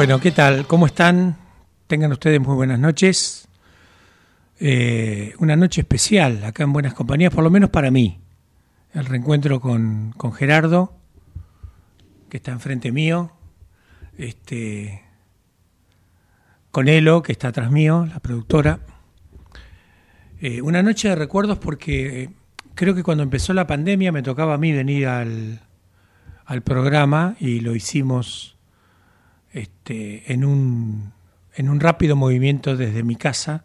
Bueno, ¿qué tal? ¿Cómo están? Tengan ustedes muy buenas noches. Eh, una noche especial acá en Buenas Compañías, por lo menos para mí. El reencuentro con, con Gerardo, que está enfrente mío. Este, con Elo, que está atrás mío, la productora. Eh, una noche de recuerdos porque creo que cuando empezó la pandemia me tocaba a mí venir al, al programa y lo hicimos este, en, un, en un rápido movimiento desde mi casa,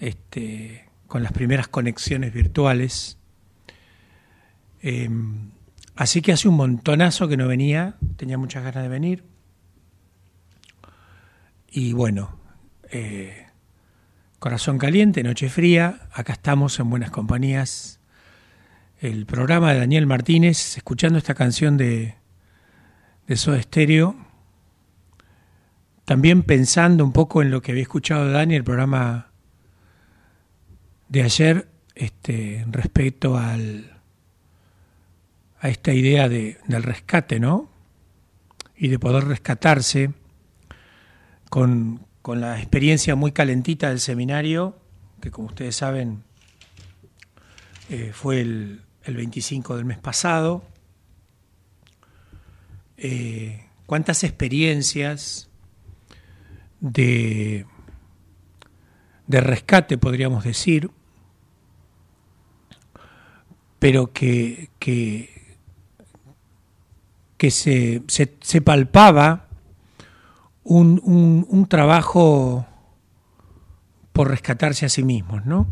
este, con las primeras conexiones virtuales. Em, así que hace un montonazo que no venía, tenía muchas ganas de venir. Y bueno, eh, corazón caliente, noche fría, acá estamos en Buenas Compañías, el programa de Daniel Martínez, escuchando esta canción de, de Soda Stereo también pensando un poco en lo que había escuchado Dani, el programa de ayer, este, respecto al, a esta idea de, del rescate, ¿no? Y de poder rescatarse con, la experiencia muy calentita del seminario, que como ustedes saben eh, fue el, el, 25 del mes pasado. Eh, ¿Cuántas experiencias de, de rescate, podríamos decir, pero que, que, que se, se, palpaba un, un, trabajo por rescatarse a sí mismos, ¿no?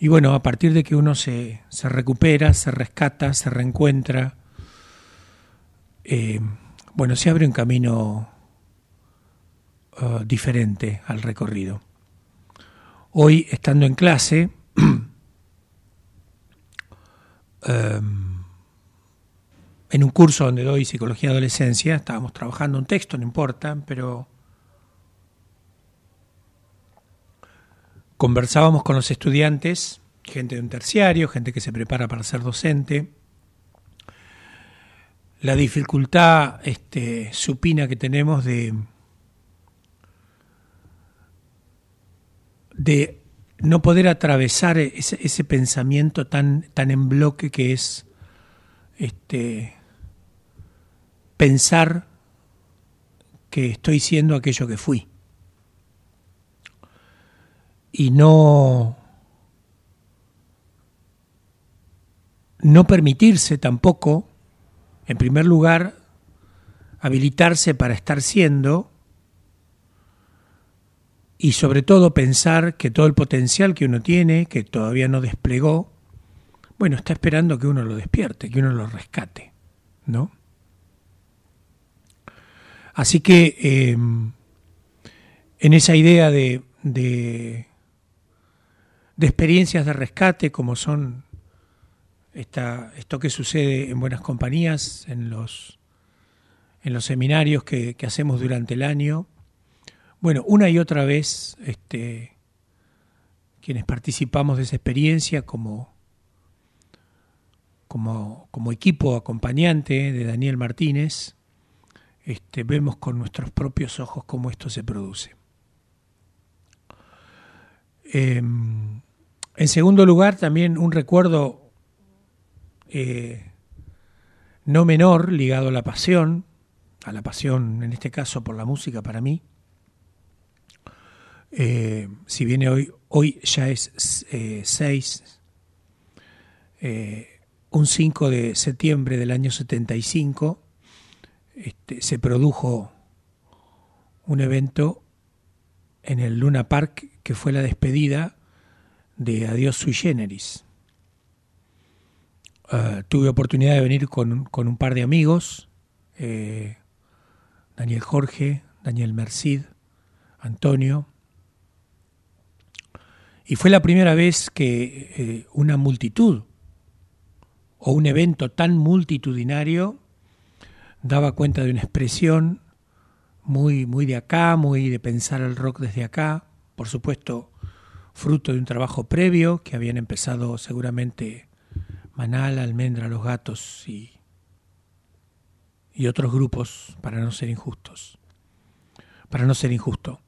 Y bueno, a partir de que uno se, se recupera, se rescata, se reencuentra, eh, bueno, se abre un camino Uh, diferente al recorrido. Hoy, estando en clase, um, en un curso donde doy psicología de adolescencia, estábamos trabajando un texto, no importa, pero conversábamos con los estudiantes, gente de un terciario, gente que se prepara para ser docente, la dificultad este, supina que tenemos de de no poder atravesar ese, pensamiento tan, tan en bloque que es este, pensar que estoy siendo aquello que fui. Y no, no permitirse tampoco, en primer lugar, habilitarse para estar siendo y sobre todo pensar que todo el potencial que uno tiene, que todavía no desplegó, bueno, está esperando que uno lo despierte, que uno lo rescate, ¿no? Así que em, en esa idea de, de, experiencias de rescate, como son esta, esto que sucede en buenas compañías, en los, en los seminarios que hacemos durante el año, bueno, una y otra vez, este, quienes participamos de esa experiencia como, como, equipo acompañante de Daniel Martínez, este, vemos con nuestros propios ojos cómo esto se produce. Em, en segundo lugar, también un recuerdo eh, no menor ligado a la pasión, a la pasión en este caso por la música para mí, eh, si viene hoy, hoy ya es 6, eh, eh, un 5 de septiembre del año 75, este, se produjo un evento en el Luna Park que fue la despedida de Adiós Sui Generis. Tuve oportunidad de venir con, con, un par de amigos, Daniel Jorge, Daniel Mercid, Antonio, y fue la primera vez que eh, una multitud o un evento tan multitudinario daba cuenta de una expresión muy, muy de acá, muy de pensar el rock desde acá, por supuesto fruto de un trabajo previo que habían empezado seguramente Manal, Almendra, Los Gatos y, y otros grupos, para no ser injustos. para no ser injusto.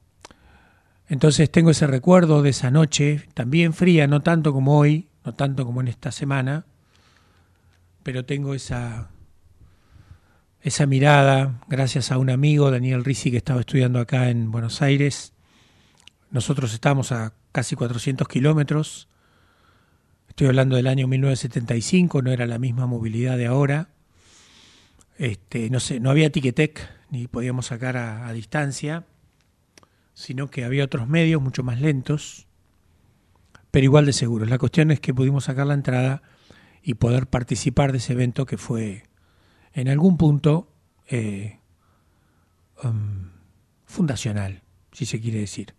Entonces tengo ese recuerdo de esa noche, también fría, no tanto como hoy, no tanto como en esta semana, pero tengo esa, esa mirada, gracias a un amigo, Daniel Risi, que estaba estudiando acá en Buenos Aires. Nosotros estábamos a casi 400 kilómetros. Estoy hablando del año 1975, no era la misma movilidad de ahora. Este, no sé, no había Tiquetec, ni podíamos sacar a distancia, sino que había otros medios mucho más lentos, pero igual de seguros. La cuestión es que pudimos sacar la entrada y poder participar de ese evento que fue en algún punto eh, um, fundacional, si se quiere decir.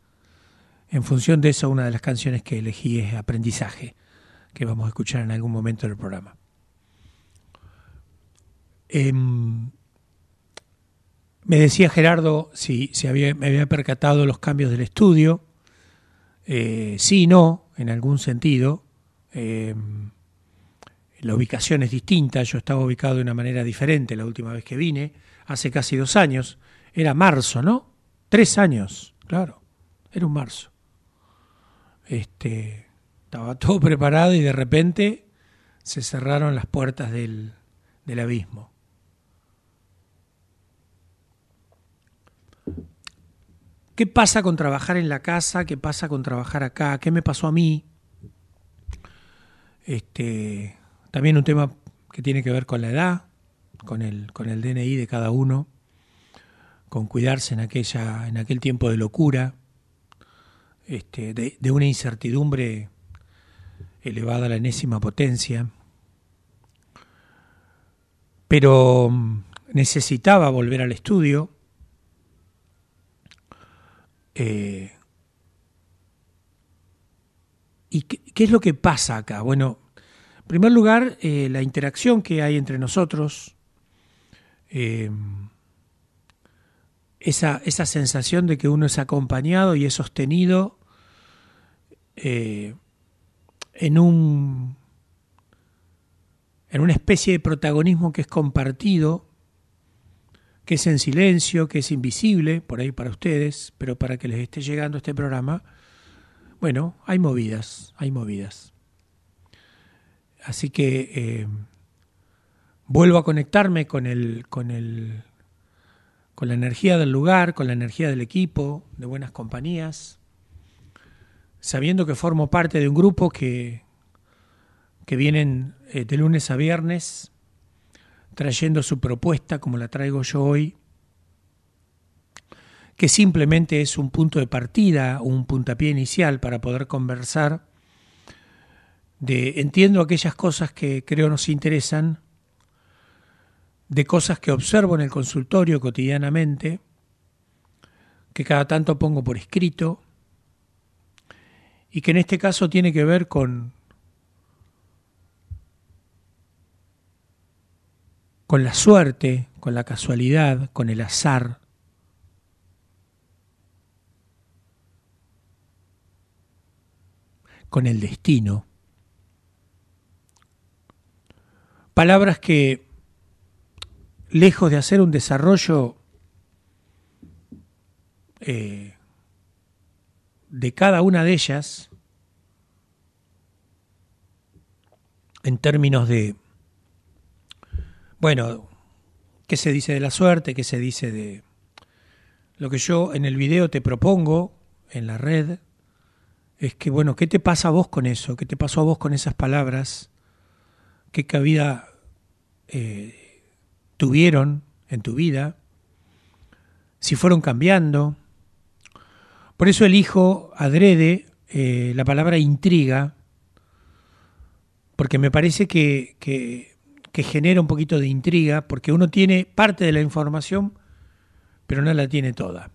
En función de eso, una de las canciones que elegí es Aprendizaje, que vamos a escuchar en algún momento del programa. Em, me decía Gerardo si, había, me había percatado los cambios del estudio. Eh, sí no, en algún sentido. Em, la ubicación es distinta, yo estaba ubicado de una manera diferente la última vez que vine, hace casi dos años. Era marzo, ¿no? Tres años, claro. Era un marzo. Este, estaba todo preparado y de repente se cerraron las puertas del, del abismo. ¿Qué pasa con trabajar en la casa? ¿Qué pasa con trabajar acá? ¿Qué me pasó a mí? Este, también un tema que tiene que ver con la edad, con el, con el DNI de cada uno, con cuidarse en, aquella, en aquel tiempo de locura, este, de, de una incertidumbre elevada a la enésima potencia. Pero mm, necesitaba volver al estudio. Eh, ¿Y qué, es lo que pasa acá? Bueno, en primer lugar, eh, la interacción que hay entre nosotros, eh, esa, esa, sensación de que uno es acompañado y es sostenido en, un, en una especie de protagonismo que es compartido, que es en silencio, que es invisible, por ahí para ustedes, pero para que les esté llegando este programa, bueno, hay movidas, hay movidas. Así que eh, vuelvo a conectarme con el, con el, con la energía del lugar, con la energía del equipo, de buenas compañías, sabiendo que formo parte de un grupo que, que vienen eh, de lunes a viernes trayendo su propuesta como la traigo yo hoy, que simplemente es un punto de partida, un puntapié inicial para poder conversar de entiendo aquellas cosas que creo nos interesan, de cosas que observo en el consultorio cotidianamente, que cada tanto pongo por escrito, y que en este caso tiene que ver con, con la suerte, con la casualidad, con el azar, con el destino. Palabras que, lejos de hacer un desarrollo eh, de cada una de ellas, en términos de, bueno, qué se dice de la suerte, qué se dice de lo que yo en el video te propongo en la red, es que, bueno, ¿qué te pasa a vos con eso? ¿Qué te pasó a vos con esas palabras? ¿Qué cabida eh, tuvieron en tu vida, si fueron cambiando. Por eso elijo adrede eh, la palabra intriga, porque me parece que, que, que genera un poquito de intriga, porque uno tiene parte de la información, pero no la tiene toda.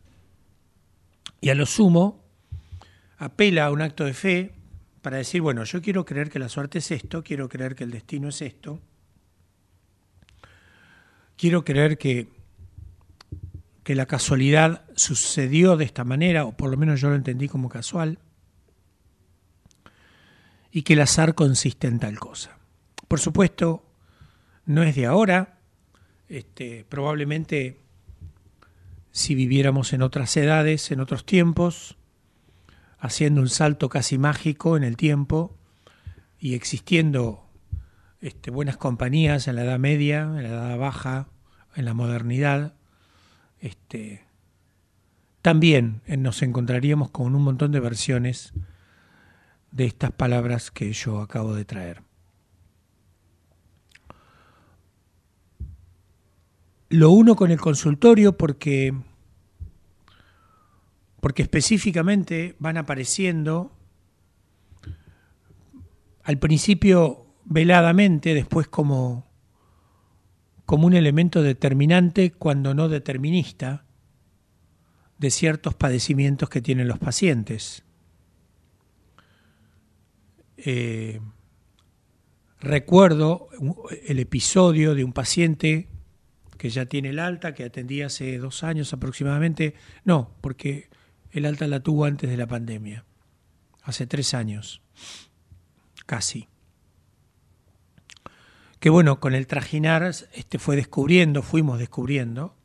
Y a lo sumo, apela a un acto de fe para decir, bueno, yo quiero creer que la suerte es esto, quiero creer que el destino es esto, quiero creer que, que la casualidad sucedió de esta manera, o por lo menos yo lo entendí como casual, y que el azar consiste en tal cosa. Por supuesto, no es de ahora, este, probablemente si viviéramos en otras edades, en otros tiempos, haciendo un salto casi mágico en el tiempo y existiendo este, buenas compañías en la Edad Media, en la Edad Baja, en la modernidad, este, también nos encontraríamos con un montón de versiones de estas palabras que yo acabo de traer. Lo uno con el consultorio porque, porque específicamente van apareciendo al principio veladamente, después como, como un elemento determinante, cuando no determinista, de ciertos padecimientos que tienen los pacientes. Eh, recuerdo el episodio de un paciente que ya tiene el alta, que atendía hace dos años aproximadamente, no, porque el alta la tuvo antes de la pandemia, hace tres años, casi. Que bueno, con el trajinar este fue descubriendo, fuimos descubriendo,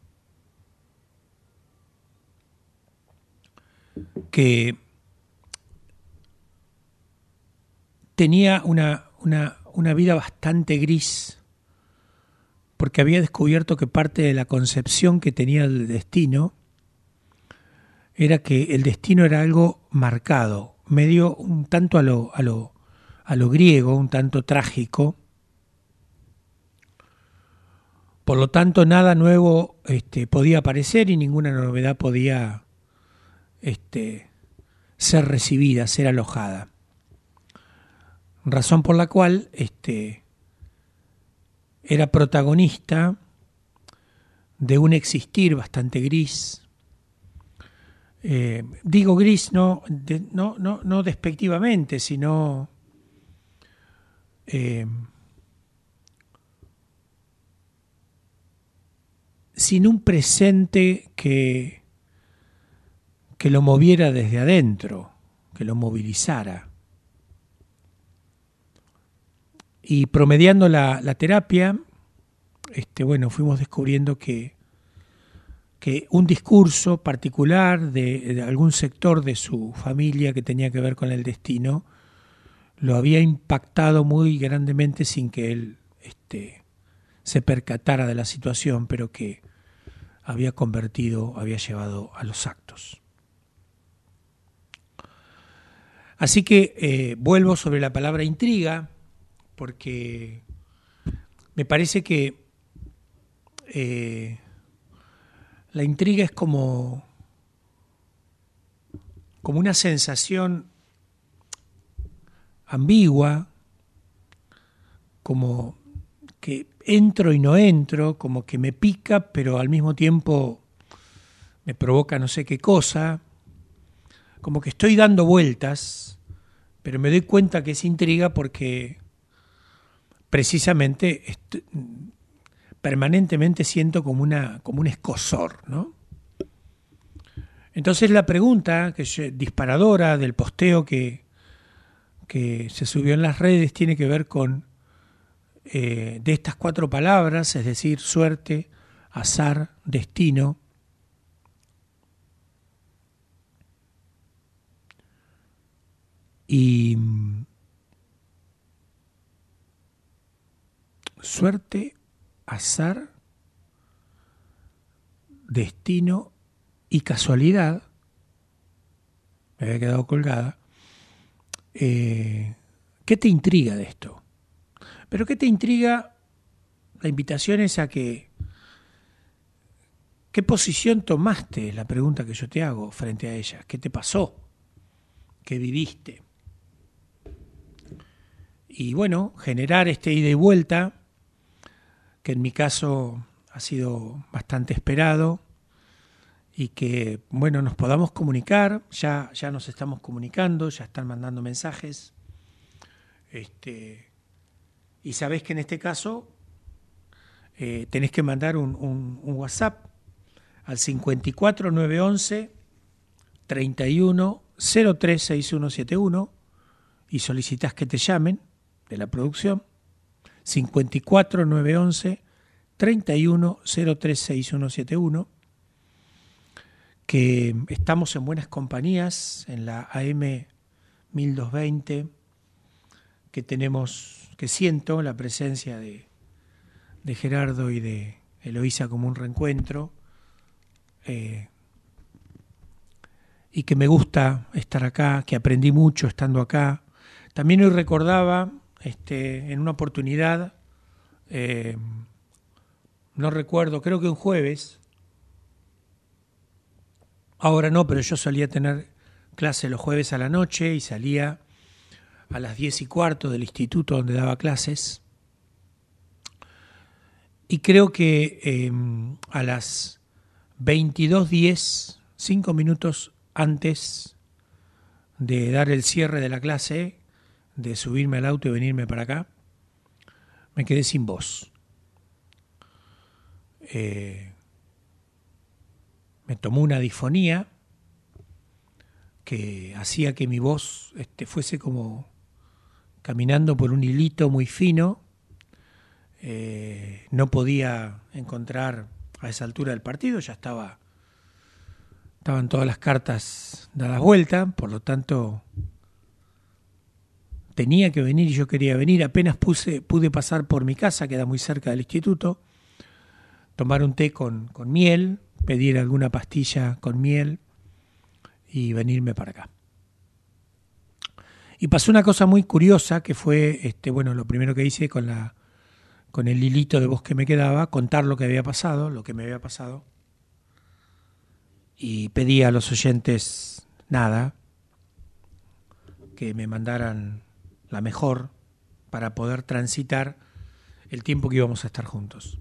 que tenía una, una, una vida bastante gris porque había descubierto que parte de la concepción que tenía del destino era que el destino era algo marcado, medio un tanto a lo, a lo, a lo griego, un tanto trágico. Por lo tanto, nada nuevo este, podía aparecer y ninguna novedad podía este, ser recibida, ser alojada. Razón por la cual este, era protagonista de un existir bastante gris. Eh, digo gris no, no, no, no, despectivamente, sino eh, sin un presente que, que lo moviera desde adentro, que lo movilizara. Y promediando la, terapia, este, bueno, fuimos descubriendo que, que un discurso particular de, algún sector de su familia que tenía que ver con el destino lo había impactado muy grandemente sin que él este, se percatara de la situación, pero que había convertido, había llevado a los actos. Así que eh, vuelvo sobre la palabra intriga, porque me parece que eh, la intriga es como, como una sensación ambigua, como que entro y no entro, como que me pica, pero al mismo tiempo me provoca no sé qué cosa, como que estoy dando vueltas, pero me doy cuenta que es intriga porque precisamente permanentemente siento como, una, como un escosor, ¿no? Entonces la pregunta que es disparadora del posteo que, que se subió en las redes tiene que ver con eh, de estas cuatro palabras, es decir, suerte, azar, destino. Y suerte, azar, destino y casualidad, me había quedado colgada, eh, ¿qué te intriga de esto? Pero ¿qué te intriga? La invitación es a que, ¿qué posición tomaste? La pregunta que yo te hago frente a ella. ¿Qué te pasó? ¿Qué viviste? Y bueno, generar este ida y vuelta que en mi caso ha sido bastante esperado y que, bueno, nos podamos comunicar, ya, ya nos estamos comunicando, ya están mandando mensajes. Este, y sabés que en este caso eh, tenés que mandar un, un, un WhatsApp al 54911 31 036171 y solicitas que te llamen de la producción 54 911 31 036171 que estamos en buenas compañías en la AM 1220, que tenemos, que siento la presencia de, de Gerardo y de Eloísa como un reencuentro, eh, y que me gusta estar acá, que aprendí mucho estando acá. También hoy recordaba este, en una oportunidad, eh, no recuerdo, creo que un jueves, ahora no, pero yo solía tener clase los jueves a la noche y salía a las diez y cuarto del instituto donde daba clases. Y creo que em, a las 22.10, cinco minutos antes de dar el cierre de la clase, de subirme al auto y venirme para acá, me quedé sin voz. Eh, me tomó una difonía que hacía que mi voz este, fuese como caminando por un hilito muy fino. Eh, no podía encontrar a esa altura del partido, ya estaba estaban todas las cartas dadas vuelta, por lo tanto tenía que venir y yo quería venir. Apenas puse, pude pasar por mi casa, queda muy cerca del instituto, tomar un té con, con miel, pedir alguna pastilla con miel y venirme para acá. Y pasó una cosa muy curiosa que fue, este, bueno, lo primero que hice con la con el hilito de voz que me quedaba, contar lo que había pasado, lo que me había pasado. Y pedí a los oyentes nada, que me mandaran la mejor para poder transitar el tiempo que íbamos a estar juntos.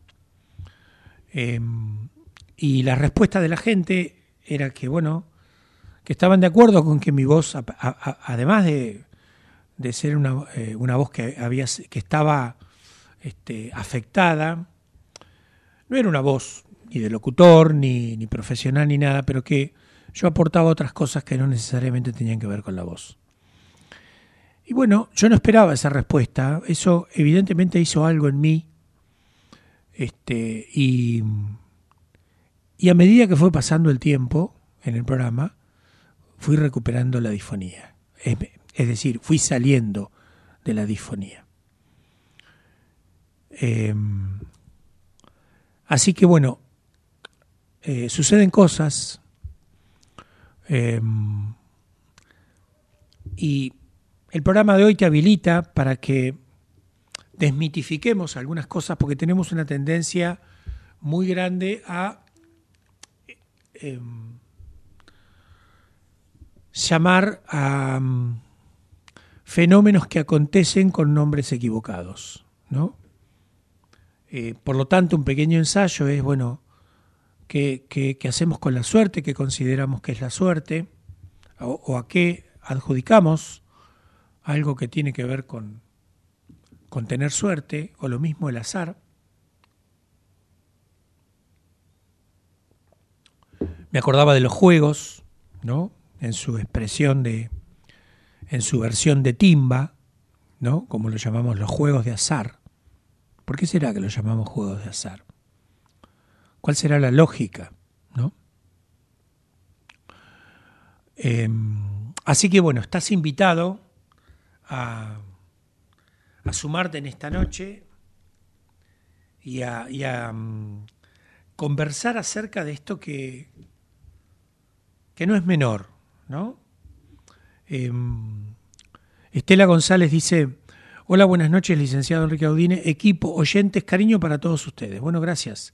Em, y la respuesta de la gente era que, bueno, que estaban de acuerdo con que mi voz, además de, de ser una, eh, una, voz que, había, que estaba este, afectada, no era una voz ni de locutor, ni, ni profesional, ni nada, pero que yo aportaba otras cosas que no necesariamente tenían que ver con la voz. Y bueno, yo no esperaba esa respuesta. Eso evidentemente hizo algo en mí. Este, y, y a medida que fue pasando el tiempo en el programa, fui recuperando la disfonía. Es, decir, fui saliendo de la disfonía. Eh, así que bueno, eh, suceden cosas. Eh, y el programa de hoy te habilita para que desmitifiquemos algunas cosas porque tenemos una tendencia muy grande a eh, llamar a um, fenómenos que acontecen con nombres equivocados, ¿no? Eh, por lo tanto, un pequeño ensayo es, bueno, ¿qué, hacemos con la suerte? ¿Qué consideramos que es la suerte? ¿O, o a qué adjudicamos algo que tiene que ver con, con tener suerte, o lo mismo el azar. Me acordaba de los juegos, ¿no? En su expresión de, en su versión de timba, ¿no? Como lo llamamos los juegos de azar. ¿Por qué será que lo llamamos juegos de azar? ¿Cuál será la lógica, no? Eh, así que bueno, estás invitado a, sumarte en esta noche y a, um, conversar acerca de esto que, que no es menor, ¿no? Eh, Estela González dice, hola, buenas noches, licenciado Enrique Audine, equipo, oyentes, cariño para todos ustedes. Bueno, gracias.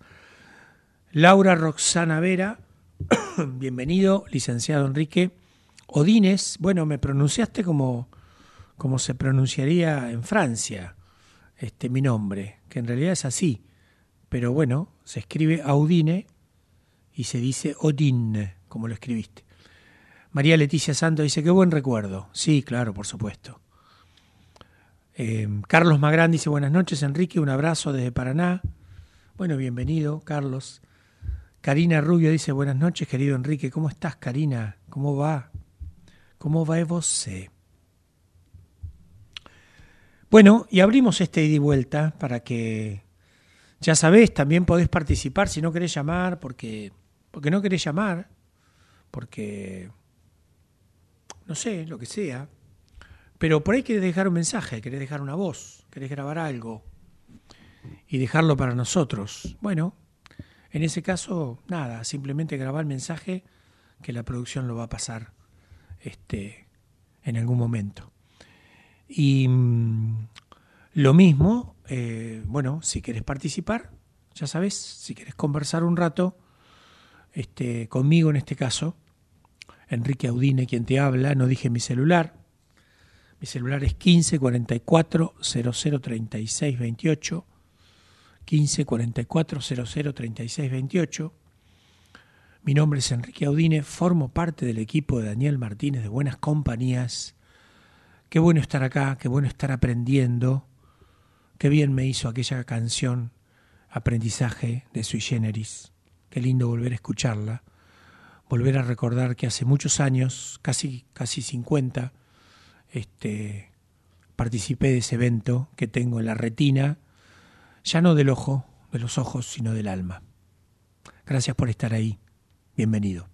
Laura Roxana Vera, bienvenido, licenciado Enrique. Odines, bueno, me pronunciaste como como se pronunciaría en Francia este mi nombre, que en realidad es así, pero bueno, se escribe Audine y se dice Odin, como lo escribiste. María Leticia Santo dice, qué buen recuerdo. Sí, claro, por supuesto. Eh, Carlos Magrán dice, buenas noches Enrique, un abrazo desde Paraná. Bueno, bienvenido, Carlos. Karina Rubio dice, buenas noches, querido Enrique. ¿Cómo estás, Karina? ¿Cómo va? ¿Cómo va vos? Bueno, y abrimos este ida y vuelta para que, ya sabés, también podés participar si no querés llamar, porque, porque no querés llamar, porque, no sé, lo que sea, pero por ahí querés dejar un mensaje, querés dejar una voz, querés grabar algo y dejarlo para nosotros. Bueno, en ese caso, nada, simplemente grabar el mensaje que la producción lo va a pasar este, en algún momento. Y mm, lo mismo, eh, bueno, si quieres participar, ya sabes, si quieres conversar un rato este, conmigo en este caso, Enrique Audine quien te habla, no dije mi celular, mi celular es 15 44 00 36 28, 15 44 00 36 28. Mi nombre es Enrique Audine, formo parte del equipo de Daniel Martínez de Buenas Compañías. Qué bueno estar acá, qué bueno estar aprendiendo. Qué bien me hizo aquella canción Aprendizaje de Sui Generis. Qué lindo volver a escucharla, volver a recordar que hace muchos años, casi casi 50, este participé de ese evento que tengo en la retina, ya no del ojo, de los ojos, sino del alma. Gracias por estar ahí. Bienvenido.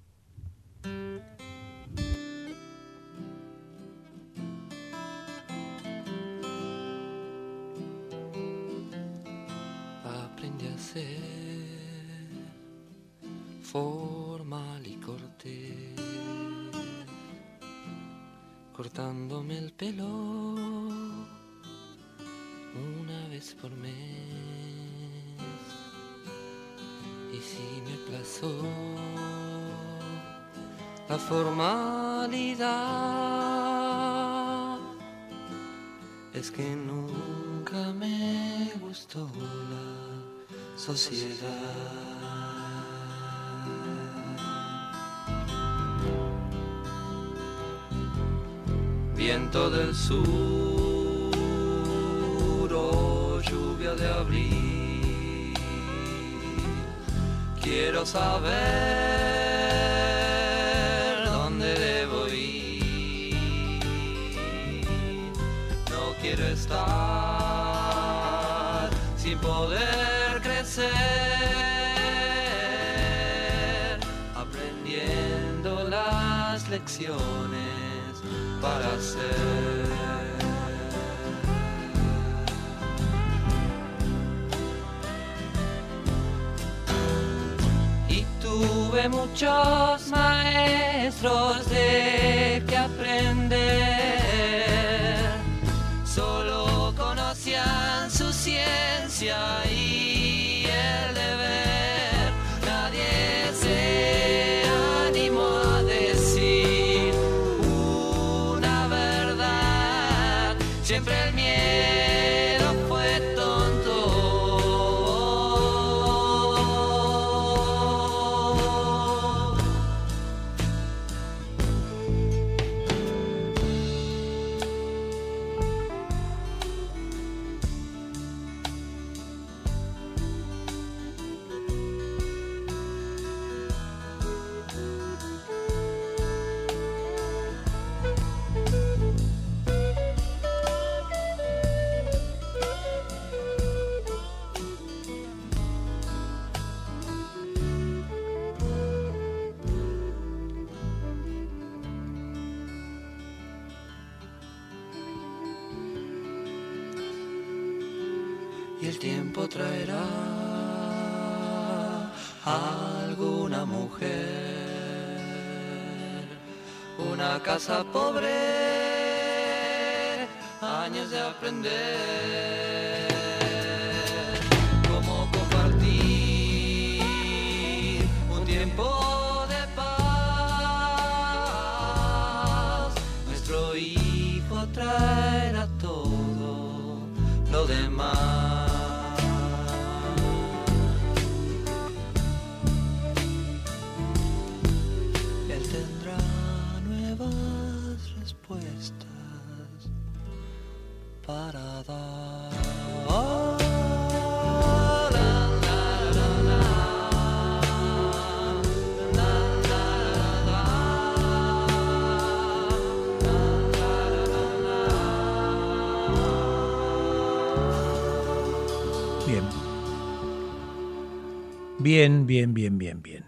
Bien, bien, bien, bien, bien.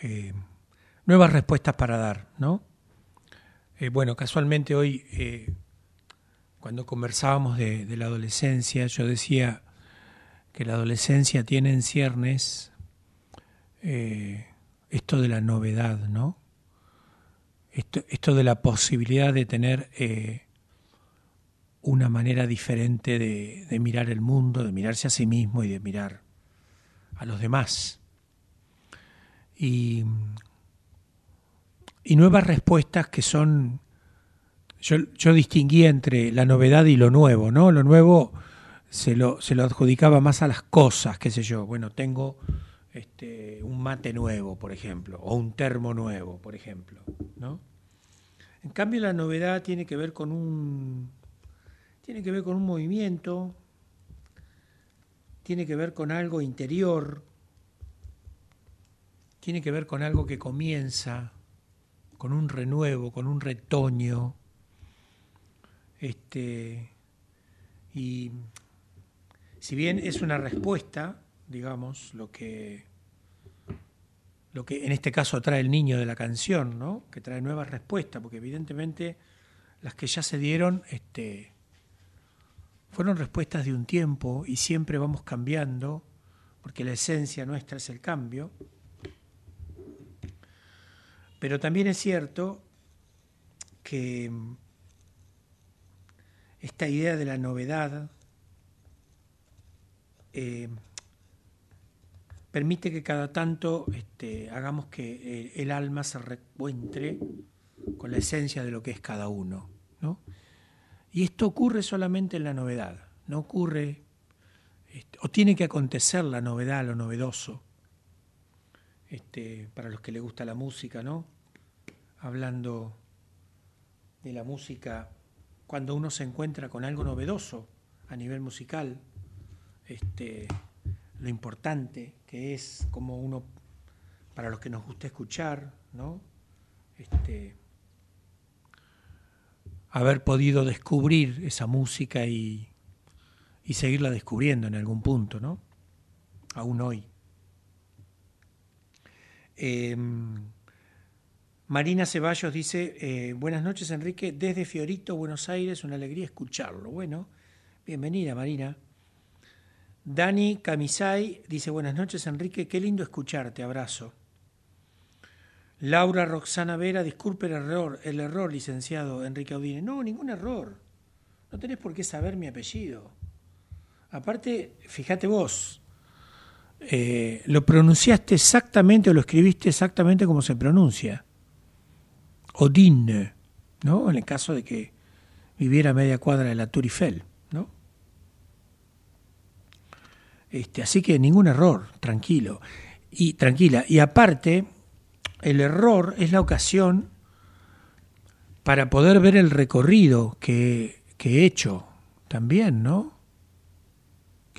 Eh, nuevas respuestas para dar, ¿no? Eh, bueno, casualmente hoy, eh, cuando conversábamos de, la adolescencia, yo decía que la adolescencia tiene en ciernes esto de la novedad, ¿no? Esto, esto de la posibilidad de tener una manera diferente de mirar el mundo, de mirarse a sí mismo y de mirar a los demás. Y y nuevas respuestas que son, yo, yo distinguía entre la novedad y lo nuevo, ¿no? Lo nuevo se lo, se lo adjudicaba más a las cosas, qué sé yo, bueno, tengo este, un mate nuevo, por ejemplo, o un termo nuevo, por ejemplo, ¿no? En cambio la novedad tiene que ver con un tiene que ver con un movimiento, tiene que ver con algo interior, tiene que ver con algo que comienza, con un renuevo, con un retoño. Este, y si bien es una respuesta, digamos, lo que, lo que en este caso trae el niño de la canción, ¿no? que trae nuevas respuestas, porque evidentemente las que ya se dieron este, fueron respuestas de un tiempo y siempre vamos cambiando, porque la esencia nuestra es el cambio. Pero también es cierto que esta idea de la novedad eh, permite que cada tanto este, hagamos que el, alma se reencuentre con la esencia de lo que es cada uno. Y esto ocurre solamente en la novedad, no ocurre, este, o tiene que acontecer la novedad, lo novedoso, este, para los que les gusta la música, ¿no? Hablando de la música, cuando uno se encuentra con algo novedoso a nivel musical, este, lo importante que es como uno, para los que nos gusta escuchar, ¿no? Este, haber podido descubrir esa música y, y seguirla descubriendo en algún punto, ¿no? Aún hoy. Em, Marina Ceballos dice, eh, buenas noches Enrique, desde Fiorito, Buenos Aires, una alegría escucharlo. Bueno, bienvenida Marina. Dani Camisay dice, buenas noches Enrique, qué lindo escucharte, abrazo. Laura Roxana Vera, disculpe el error, el error, licenciado Enrique Audine. No, ningún error. No tenés por qué saber mi apellido. Aparte, fíjate vos, eh, lo pronunciaste exactamente o lo escribiste exactamente como se pronuncia. Odin, ¿no? En el caso de que viviera a media cuadra de la Tour Eiffel, ¿no? Este, así que ningún error, tranquilo. Y tranquila. Y aparte, el error es la ocasión para poder ver el recorrido que, que he hecho también, ¿no?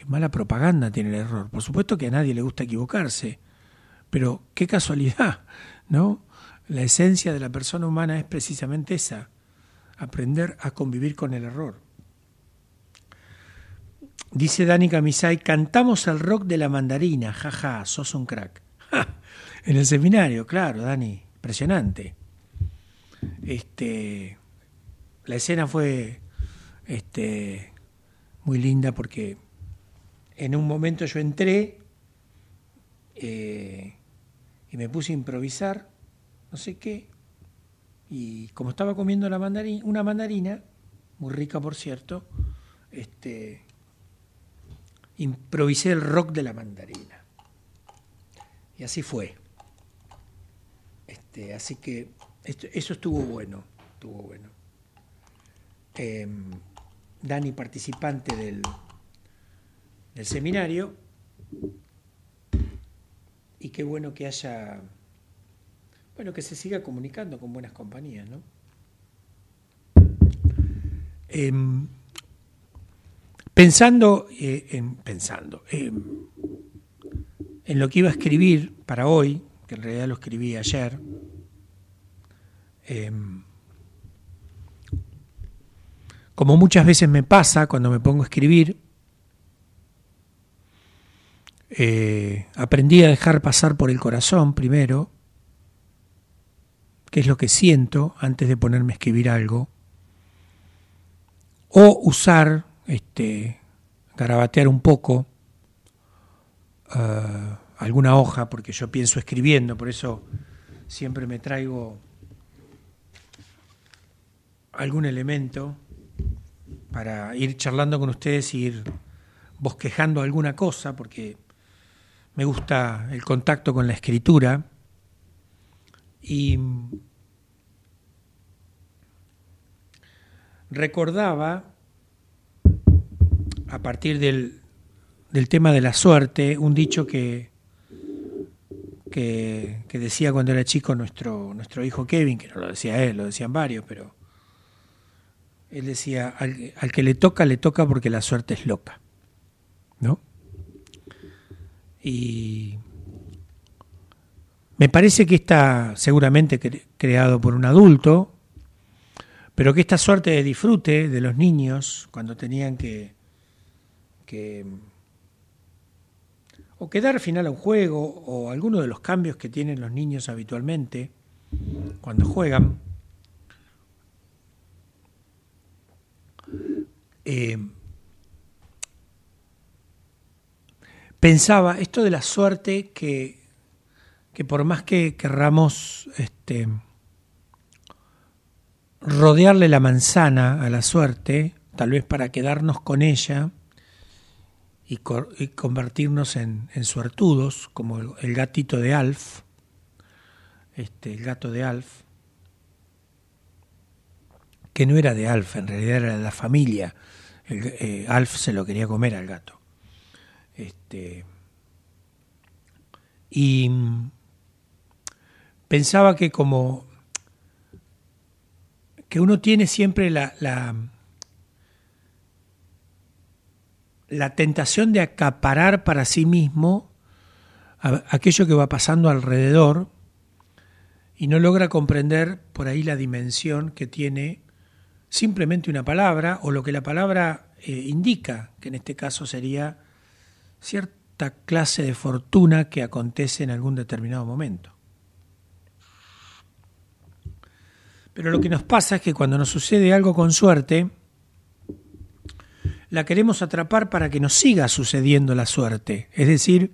mala propaganda tiene el error. Por supuesto que a nadie le gusta equivocarse, pero qué casualidad, ¿no? La esencia de la persona humana es precisamente esa, aprender a convivir con el error. Dice Dani Camisay, cantamos el rock de la mandarina, jaja, sos un crack. En el seminario, claro, Dani, impresionante. Este, la escena fue este, muy linda porque en un momento yo entré eh, y me puse a improvisar, no sé qué, y como estaba comiendo la mandarina, una mandarina, muy rica por cierto, este, improvisé el rock de la mandarina. Y así fue. Este, así que eso estuvo bueno, estuvo bueno. Em, Dani, participante del, el seminario y qué bueno que haya, bueno, que se siga comunicando con buenas compañías, ¿no? Em, pensando, eh, en, pensando em, en lo que iba a escribir para hoy, que en realidad lo escribí ayer, em, como muchas veces me pasa cuando me pongo a escribir, Eh, aprendí a dejar pasar por el corazón primero, qué es lo que siento antes de ponerme a escribir algo, o usar, este, garabatear un poco uh, alguna hoja, porque yo pienso escribiendo, por eso siempre me traigo algún elemento para ir charlando con ustedes y ir bosquejando alguna cosa, porque me gusta el contacto con la escritura. Y recordaba, a partir del, del tema de la suerte, un dicho que, que, decía cuando era chico nuestro, nuestro hijo Kevin, que no lo decía él, lo decían varios, pero él decía, al, al que le toca, le toca porque la suerte es loca. ¿No? Y me parece que está seguramente creado por un adulto, pero que esta suerte de disfrute de los niños cuando tenían que, que o que dar final a un juego o alguno de los cambios que tienen los niños habitualmente cuando juegan, eh, pensaba esto de la suerte que, que por más que querramos este, rodearle la manzana a la suerte, tal vez para quedarnos con ella y, co y convertirnos en, en, suertudos, como el, gatito de Alf, este, el gato de Alf, que no era de Alf, en realidad era de la familia. Eh, Alf se lo quería comer al gato. Este, y pensaba que como que uno tiene siempre la, la tentación de acaparar para sí mismo aquello que va pasando alrededor y no logra comprender por ahí la dimensión que tiene simplemente una palabra o lo que la palabra eh, indica, que en este caso sería cierta clase de fortuna que acontece en algún determinado momento. Pero lo que nos pasa es que cuando nos sucede algo con suerte, la queremos atrapar para que nos siga sucediendo la suerte. Es decir,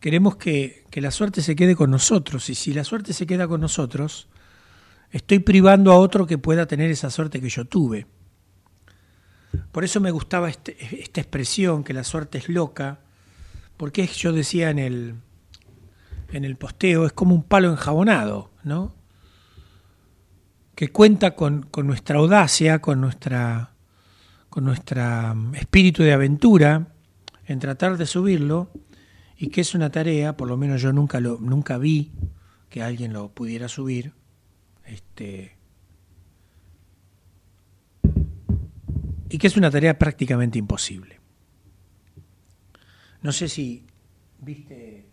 queremos que, que, la suerte se quede con nosotros. Y si la suerte se queda con nosotros, estoy privando a otro que pueda tener esa suerte que yo tuve. Por eso me gustaba este, esta expresión, que la suerte es loca, porque yo decía en el, en el posteo, es como un palo enjabonado, ¿no? Que cuenta con, con nuestra audacia, con nuestra con nuestro mm, espíritu de aventura en tratar de subirlo y que es una tarea, por lo menos yo nunca lo nunca vi que alguien lo pudiera subir, este y que es una tarea prácticamente imposible. No sé si viste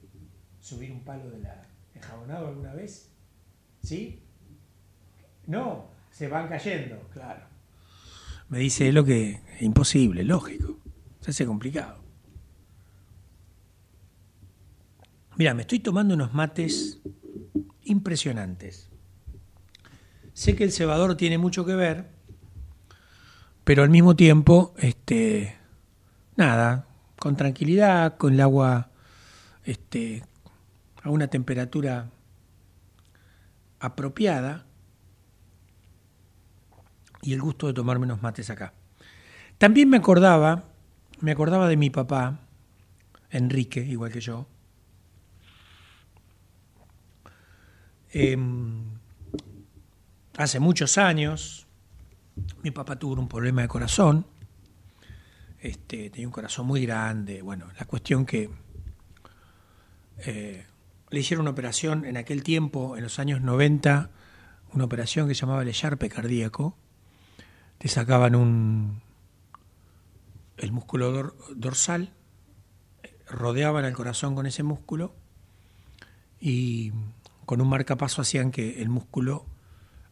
subir un palo de la enjabonado alguna vez. ¿Sí? No, se van cayendo, claro. Me dice lo que es imposible, lógico. Se hace complicado. Mira, me estoy tomando unos mates impresionantes. Sé que el cebador tiene mucho que ver, pero al mismo tiempo, este, nada, con tranquilidad, con el agua este, a una temperatura apropiada y el gusto de tomarme unos mates acá. También me acordaba, me acordaba de mi papá, Enrique, igual que yo. Eh, hace muchos años, mi papá tuvo un problema de corazón, este, tenía un corazón muy grande, bueno, la cuestión que eh, le hicieron una operación en aquel tiempo, en los años 90, una operación que se llamaba el echarpe cardíaco, te sacaban un el músculo dor, dorsal, rodeaban el corazón con ese músculo y con un marcapaso hacían que el músculo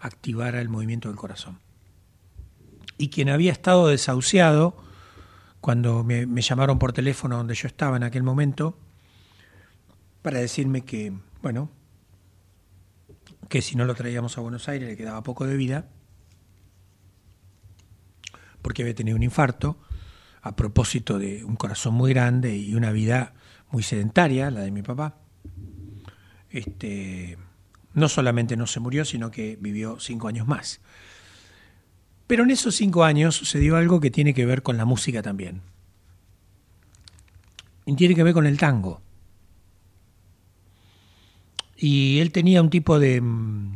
activara el movimiento del corazón. Y quien había estado desahuciado, cuando me, llamaron por teléfono donde yo estaba en aquel momento, para decirme que, bueno, que si no lo traíamos a Buenos Aires le quedaba poco de vida, porque había tenido un infarto, a propósito de un corazón muy grande y una vida muy sedentaria, la de mi papá. Este, no solamente no se murió, sino que vivió cinco años más. Pero en esos cinco años sucedió algo que tiene que ver con la música también. Y tiene que ver con el tango. Y él tenía un tipo de, mm,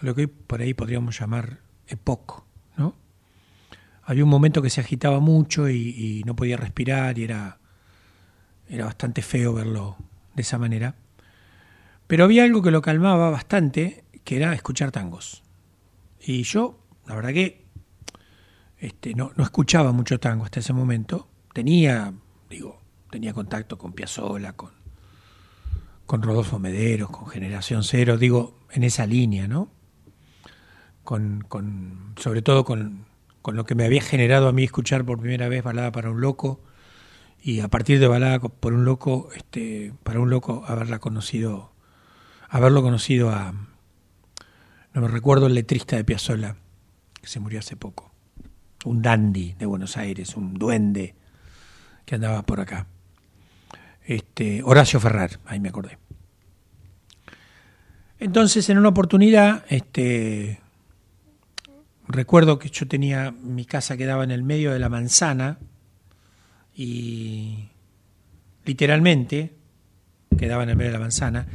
lo que por ahí podríamos llamar epoco, ¿no? Había un momento que se agitaba mucho y, no podía respirar y era, era bastante feo verlo de esa manera. Pero había algo que lo calmaba bastante, que era escuchar tangos. Y yo, la verdad que este, no, no escuchaba mucho tango hasta ese momento. Tenía, digo, tenía contacto con Piazzolla, con, con Rodolfo Mederos, con Generación Cero, digo, en esa línea, ¿no? Con, con, sobre todo con, con lo que me había generado a mí escuchar por primera vez Balada para un Loco, y a partir de Balada por un Loco, este, para un Loco, haberla conocido, haberlo conocido a, no me recuerdo el letrista de Piazzolla, que se murió hace poco, un dandy de Buenos Aires, un duende que andaba por acá. Este, Horacio Ferrar, ahí me acordé. Entonces, en una oportunidad, este, recuerdo que yo tenía mi casa quedaba en el medio de la manzana y literalmente quedaba en el medio de la manzana.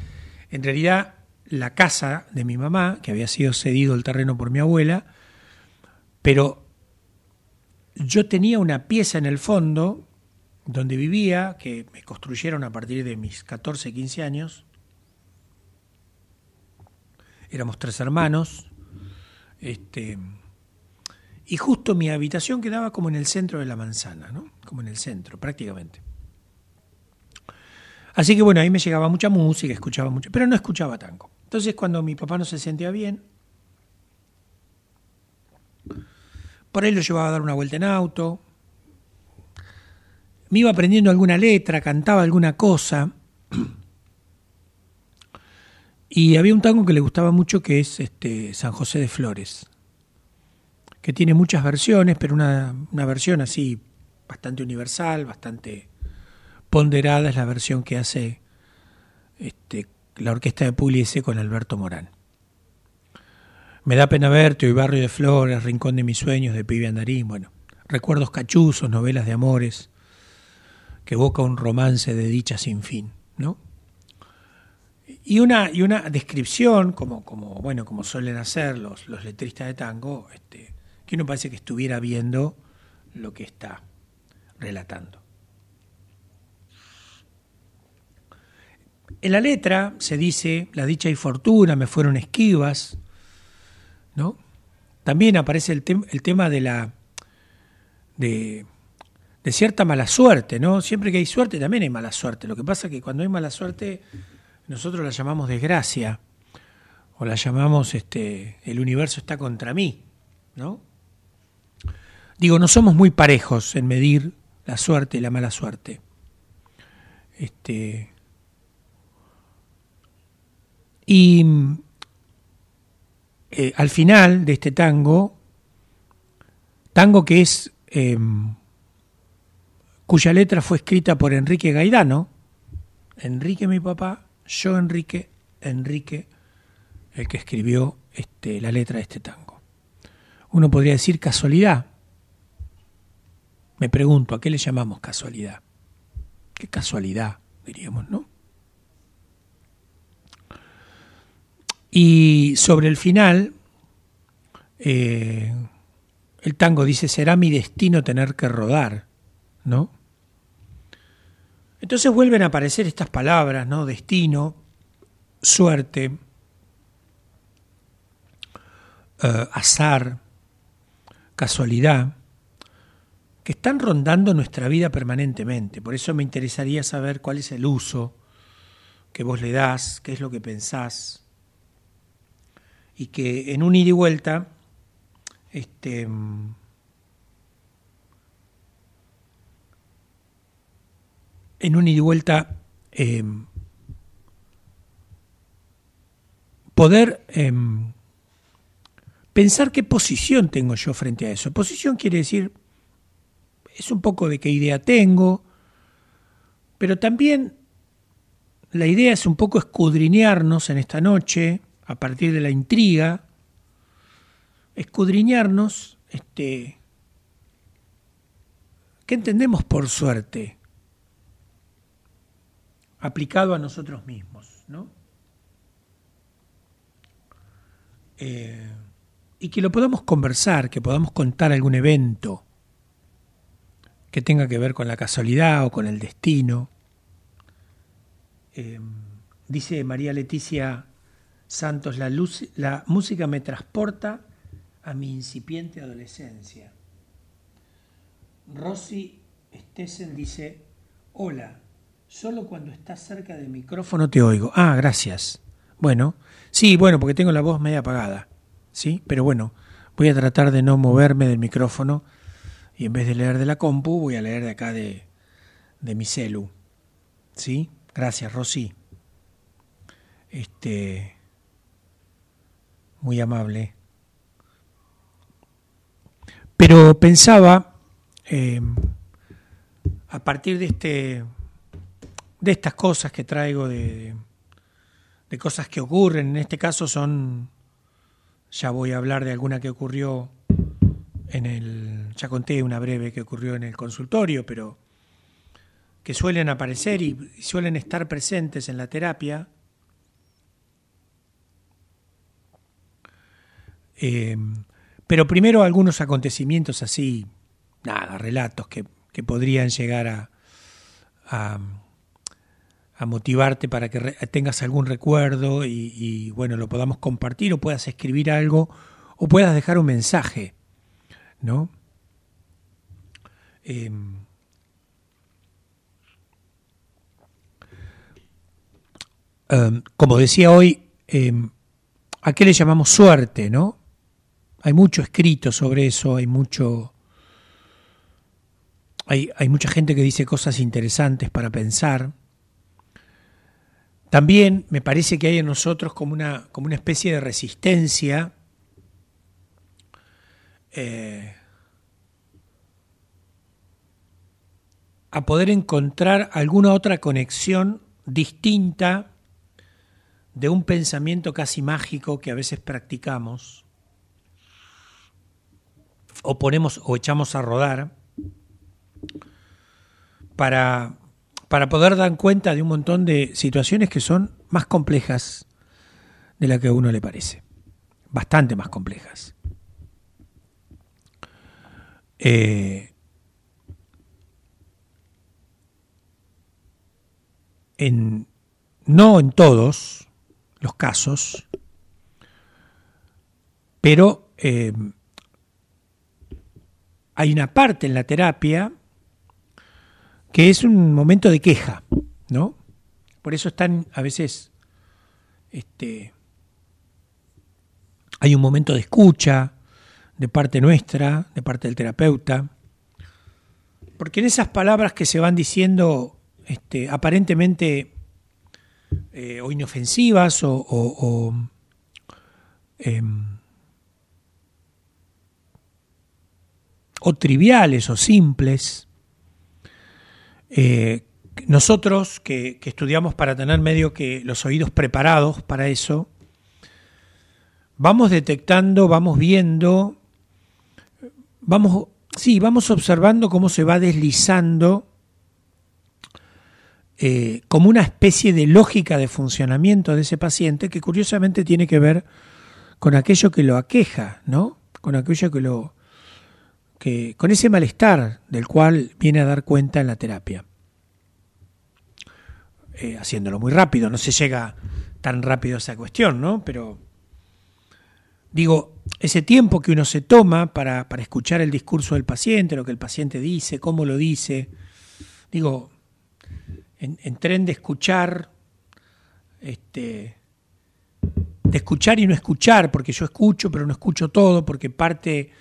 En realidad, la casa de mi mamá, que había sido cedido el terreno por mi abuela, pero yo tenía una pieza en el fondo donde vivía, que me construyeron a partir de mis 14, 15 años. Éramos tres hermanos. Este, y justo mi habitación quedaba como en el centro de la manzana, ¿no? Como en el centro, prácticamente. Así que bueno, ahí me llegaba mucha música, escuchaba mucho, pero no escuchaba tango. Entonces cuando mi papá no se sentía bien, por ahí lo llevaba a dar una vuelta en auto, me iba aprendiendo alguna letra, cantaba alguna cosa. Y había un tango que le gustaba mucho que es este San José de Flores, que tiene muchas versiones, pero una, una versión así bastante universal, bastante ponderada es la versión que hace este, la orquesta de Pugliese con Alberto Morán. Me da pena verte, hoy Barrio de Flores, Rincón de mis sueños, de Pibe Andarín, bueno, recuerdos cachuzos, novelas de amores, que evoca un romance de dicha sin fin, ¿no? Y una, y una descripción, como, como, bueno, como suelen hacer los, los letristas de tango, este, que uno parece que estuviera viendo lo que está relatando. En la letra se dice, la dicha y fortuna me fueron esquivas, ¿no? También aparece el, el tema de la de de cierta mala suerte, ¿no? Siempre que hay suerte también hay mala suerte. Lo que pasa es que cuando hay mala suerte nosotros la llamamos desgracia o la llamamos este el universo está contra mí, ¿no? Digo, no somos muy parejos en medir la suerte y la mala suerte. Este y eh, al final de este tango, tango que es eh, cuya letra fue escrita por Enrique Gaidano, Enrique mi papá, yo Enrique, Enrique el que escribió este, la letra de este tango. Uno podría decir casualidad. Me pregunto, ¿a qué le llamamos casualidad? ¿Qué casualidad, diríamos, no? Y sobre el final, eh, el tango dice, será mi destino tener que rodar, ¿no? Entonces vuelven a aparecer estas palabras, ¿no? Destino, suerte, eh, azar, casualidad, que están rondando nuestra vida permanentemente. Por eso me interesaría saber cuál es el uso que vos le das, qué es lo que pensás, y que en un ida y vuelta, este, en un ida y vuelta eh, poder em, pensar qué posición tengo yo frente a eso. Posición quiere decir, es un poco de qué idea tengo, pero también la idea es un poco escudriñarnos en esta noche, a partir de la intriga, escudriñarnos, este, ¿qué entendemos por suerte? Aplicado a nosotros mismos, ¿no? Eh, y que lo podamos conversar, que podamos contar algún evento que tenga que ver con la casualidad o con el destino. Eh, dice María Leticia Santos, la, música me transporta a mi incipiente adolescencia. Rosy Stessen dice, hola, solo cuando estás cerca del micrófono te oigo. Ah, gracias. Bueno, sí, bueno, porque tengo la voz media apagada. ¿Sí? Pero bueno, voy a tratar de no moverme del micrófono y en vez de leer de la compu, voy a leer de acá de, de mi celu. ¿Sí? Gracias, Rosy. Este. Muy amable. Pero pensaba, eh, a partir de este. De estas cosas que traigo de, de cosas que ocurren, en este caso son. Ya voy a hablar de alguna que ocurrió en el, ya conté una breve que ocurrió en el consultorio, pero que suelen aparecer y suelen estar presentes en la terapia. Eh, pero primero algunos acontecimientos así, nada, relatos que, que podrían llegar a, a, motivarte para que tengas algún recuerdo y, bueno, lo podamos compartir o puedas escribir algo o puedas dejar un mensaje ¿no? Eh, um, como decía hoy, eh, ¿a qué le llamamos suerte, no? Hay mucho escrito sobre eso, hay mucho... Hay, hay mucha gente que dice cosas interesantes para pensar. También me parece que hay en nosotros como una, como una especie de resistencia eh, a poder encontrar alguna otra conexión distinta de un pensamiento casi mágico que a veces practicamos o ponemos o echamos a rodar para, para poder dar cuenta de un montón de situaciones que son más complejas de la que a uno le parece, bastante más complejas. Eh, en, no en todos los casos, pero eh, hay una parte en la terapia que es un momento de queja, ¿no? Por eso están a veces, este, hay un momento de escucha, de parte nuestra, de parte del terapeuta, porque en esas palabras que se van diciendo este, aparentemente eh, o inofensivas o, o, o triviales o simples, eh, nosotros que, estudiamos para tener medio que los oídos preparados para eso, vamos detectando, vamos viendo vamos, sí, vamos observando cómo se va deslizando eh, como una especie de lógica de funcionamiento de ese paciente que curiosamente tiene que ver con aquello que lo aqueja, ¿no? Con aquello que lo que con ese malestar del cual viene a dar cuenta en la terapia. Eh, haciéndolo muy rápido, no se llega tan rápido a esa cuestión, ¿no? Pero digo, ese tiempo que uno se toma para, para, escuchar el discurso del paciente, lo que el paciente dice, cómo lo dice, digo, en, en tren de escuchar, este, de escuchar y no escuchar, porque yo escucho pero no escucho todo, porque parte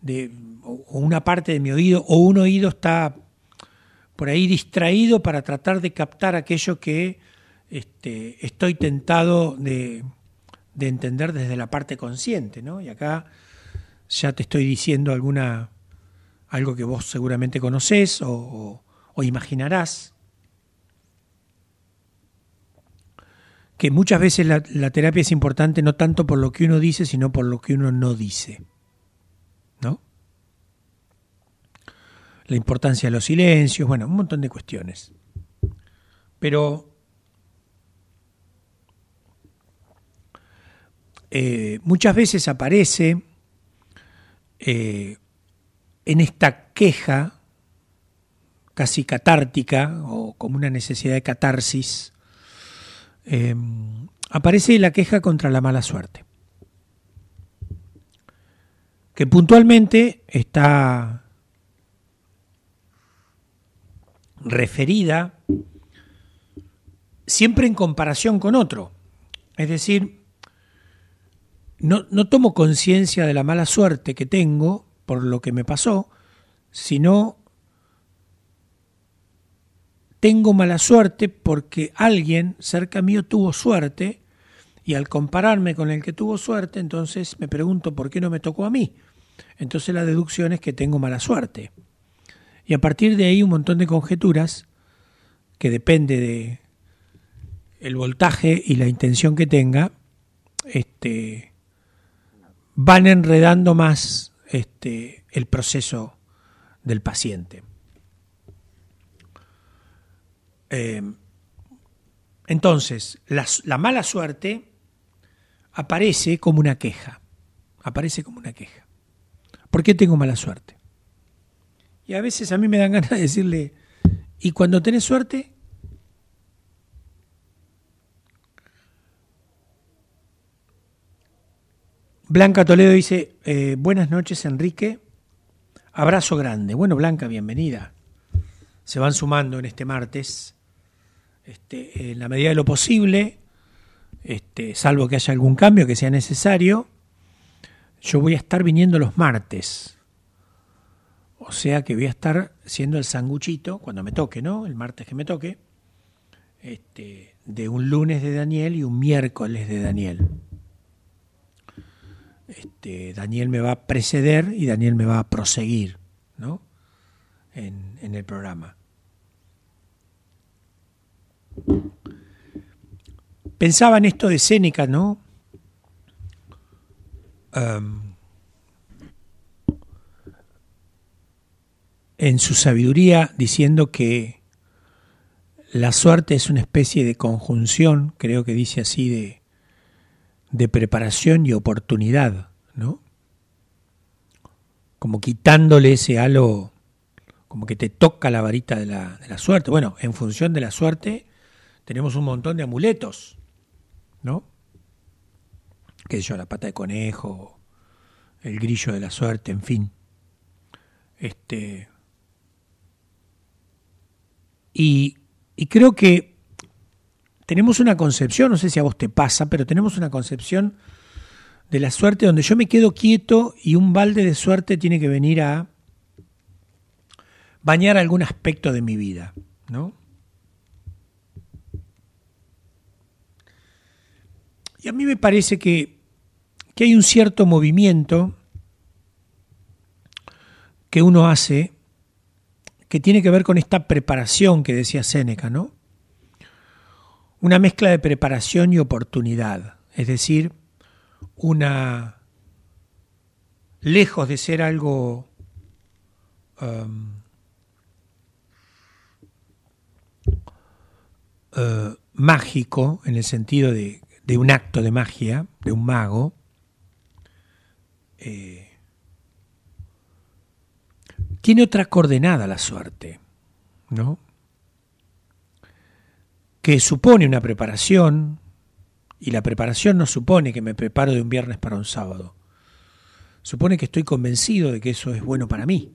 de, o una parte de mi oído, o un oído está por ahí distraído para tratar de captar aquello que este, estoy tentado de, de entender desde la parte consciente, ¿no? Y acá ya te estoy diciendo alguna algo que vos seguramente conocés o, imaginarás. Que muchas veces la terapia es importante no tanto por lo que uno dice, sino por lo que uno no dice. ¿No? La importancia de los silencios, bueno, un montón de cuestiones. Pero eh, muchas veces aparece eh, en esta queja casi catártica o como una necesidad de catarsis, eh, aparece la queja contra la mala suerte, que puntualmente está referida siempre en comparación con otro. Es decir, no, no tomo conciencia de la mala suerte que tengo por lo que me pasó, sino tengo mala suerte porque alguien cerca mío tuvo suerte y al compararme con el que tuvo suerte, entonces me pregunto por qué no me tocó a mí. Entonces la deducción es que tengo mala suerte. Y a partir de ahí un montón de conjeturas que depende de el voltaje y la intención que tenga, este, van enredando más este, el proceso del paciente. Eh, entonces, la, la, mala suerte aparece como una queja. Aparece como una queja. ¿Por qué tengo mala suerte? Y a veces a mí me dan ganas de decirle, ¿y cuando tenés suerte? Blanca Toledo dice, eh, buenas noches Enrique, abrazo grande. Bueno, Blanca, bienvenida. Se van sumando en este martes, este, en la medida de lo posible, este, salvo que haya algún cambio que sea necesario, yo voy a estar viniendo los martes. O sea que voy a estar siendo el sanguchito, cuando me toque, ¿no? El martes que me toque, este, de un lunes de Daniel y un miércoles de Daniel este, Daniel me va a preceder y Daniel me va a proseguir ¿no? en, el programa. Pensaba en esto de Séneca, ¿no? Um, en su sabiduría diciendo que la suerte es una especie de conjunción, creo que dice así, de, de preparación y oportunidad, ¿no? Como quitándole ese halo, como que te toca la varita de la, de la suerte. Bueno, en función de la suerte tenemos un montón de amuletos, ¿no? Sé yo, la pata de conejo, el grillo de la suerte, en fin. Este. Y, creo que tenemos una concepción, no sé si a vos te pasa, pero tenemos una concepción de la suerte donde yo me quedo quieto y un balde de suerte tiene que venir a bañar algún aspecto de mi vida, ¿no? Y a mí me parece que, que hay un cierto movimiento que uno hace que tiene que ver con esta preparación que decía Séneca, ¿no? una mezcla de preparación y oportunidad, es decir, una lejos de ser algo um, uh, mágico en el sentido de, de, un acto de magia, de un mago, eh, tiene otra coordenada la suerte, ¿no? que supone una preparación, y la preparación no supone que me preparo de un viernes para un sábado. Supone que estoy convencido de que eso es bueno para mí.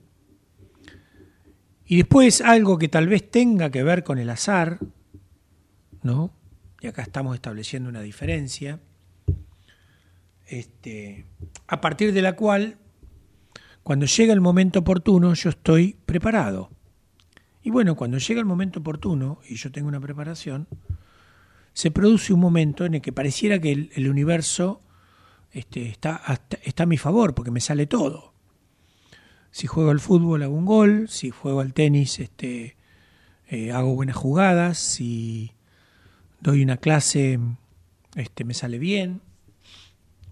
Y después algo que tal vez tenga que ver con el azar, ¿no? Y acá estamos estableciendo una diferencia, este, a partir de la cual, cuando llega el momento oportuno, yo estoy preparado. Y bueno, cuando llega el momento oportuno y yo tengo una preparación, se produce un momento en el que pareciera que el, universo este, está a mi favor, porque me sale todo. Si juego al fútbol hago un gol, si juego al tenis este, eh, hago buenas jugadas, si doy una clase este, me sale bien,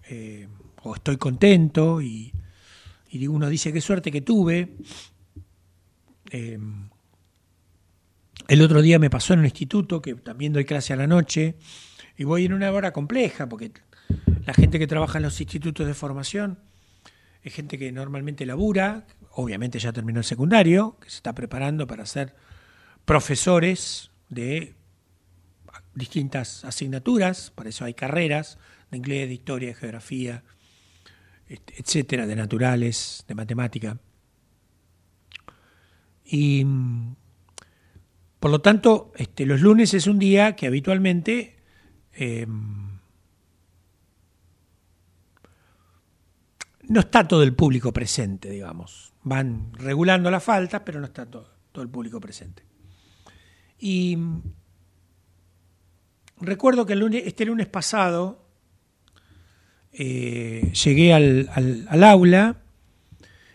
eh, o estoy contento y, y uno dice qué suerte que tuve. Eh, el otro día me pasó en un instituto que también doy clase a la noche y voy en una hora compleja porque la gente que trabaja en los institutos de formación es gente que normalmente labura, obviamente ya terminó el secundario, que se está preparando para ser profesores de distintas asignaturas, para eso hay carreras de inglés, de historia, de geografía, etcétera, de naturales, de matemática. Y mm, por lo tanto, este, los lunes es un día que habitualmente eh, no está todo el público presente, digamos. Van regulando las faltas, pero no está todo, todo el público presente. Y mm, recuerdo que el lunes, este lunes pasado eh, llegué al, al- al aula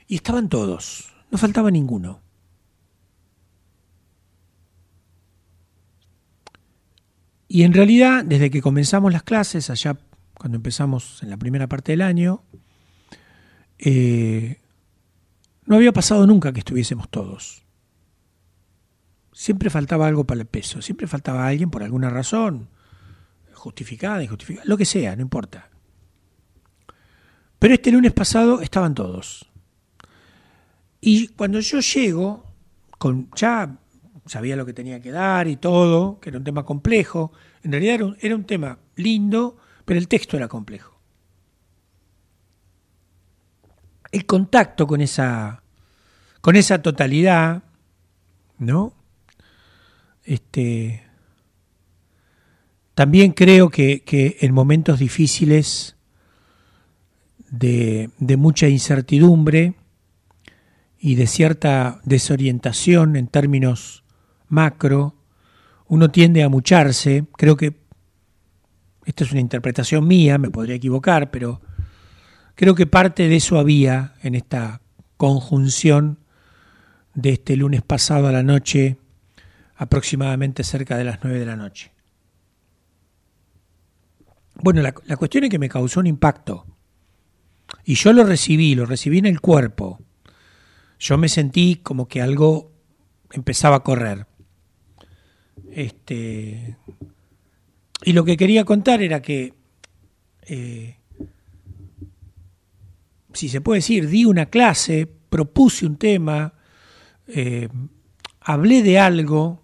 y estaban todos, no faltaba ninguno. Y en realidad, desde que comenzamos las clases, allá cuando empezamos en la primera parte del año, eh, no había pasado nunca que estuviésemos todos. Siempre faltaba algo para el peso, siempre faltaba alguien por alguna razón, justificada, injustificada, lo que sea, no importa. Pero este lunes pasado estaban todos. Y cuando yo llego, con, ya sabía lo que tenía que dar y todo, que era un tema complejo, en realidad era un, era un tema lindo, pero el texto era complejo. El contacto con esa, con esa totalidad, ¿no? Este, también creo que, que en momentos difíciles de, de mucha incertidumbre y de cierta desorientación en términos macro, uno tiende a mucharse. Creo que esta es una interpretación mía, me podría equivocar, pero creo que parte de eso había en esta conjunción de este lunes pasado a la noche, aproximadamente cerca de las nueve de la noche. Bueno, la, la cuestión es que me causó un impacto. Y yo lo recibí, lo recibí en el cuerpo. Yo me sentí como que algo empezaba a correr. Este, y lo que quería contar era que, eh, si se puede decir, di una clase, propuse un tema, eh, hablé de algo,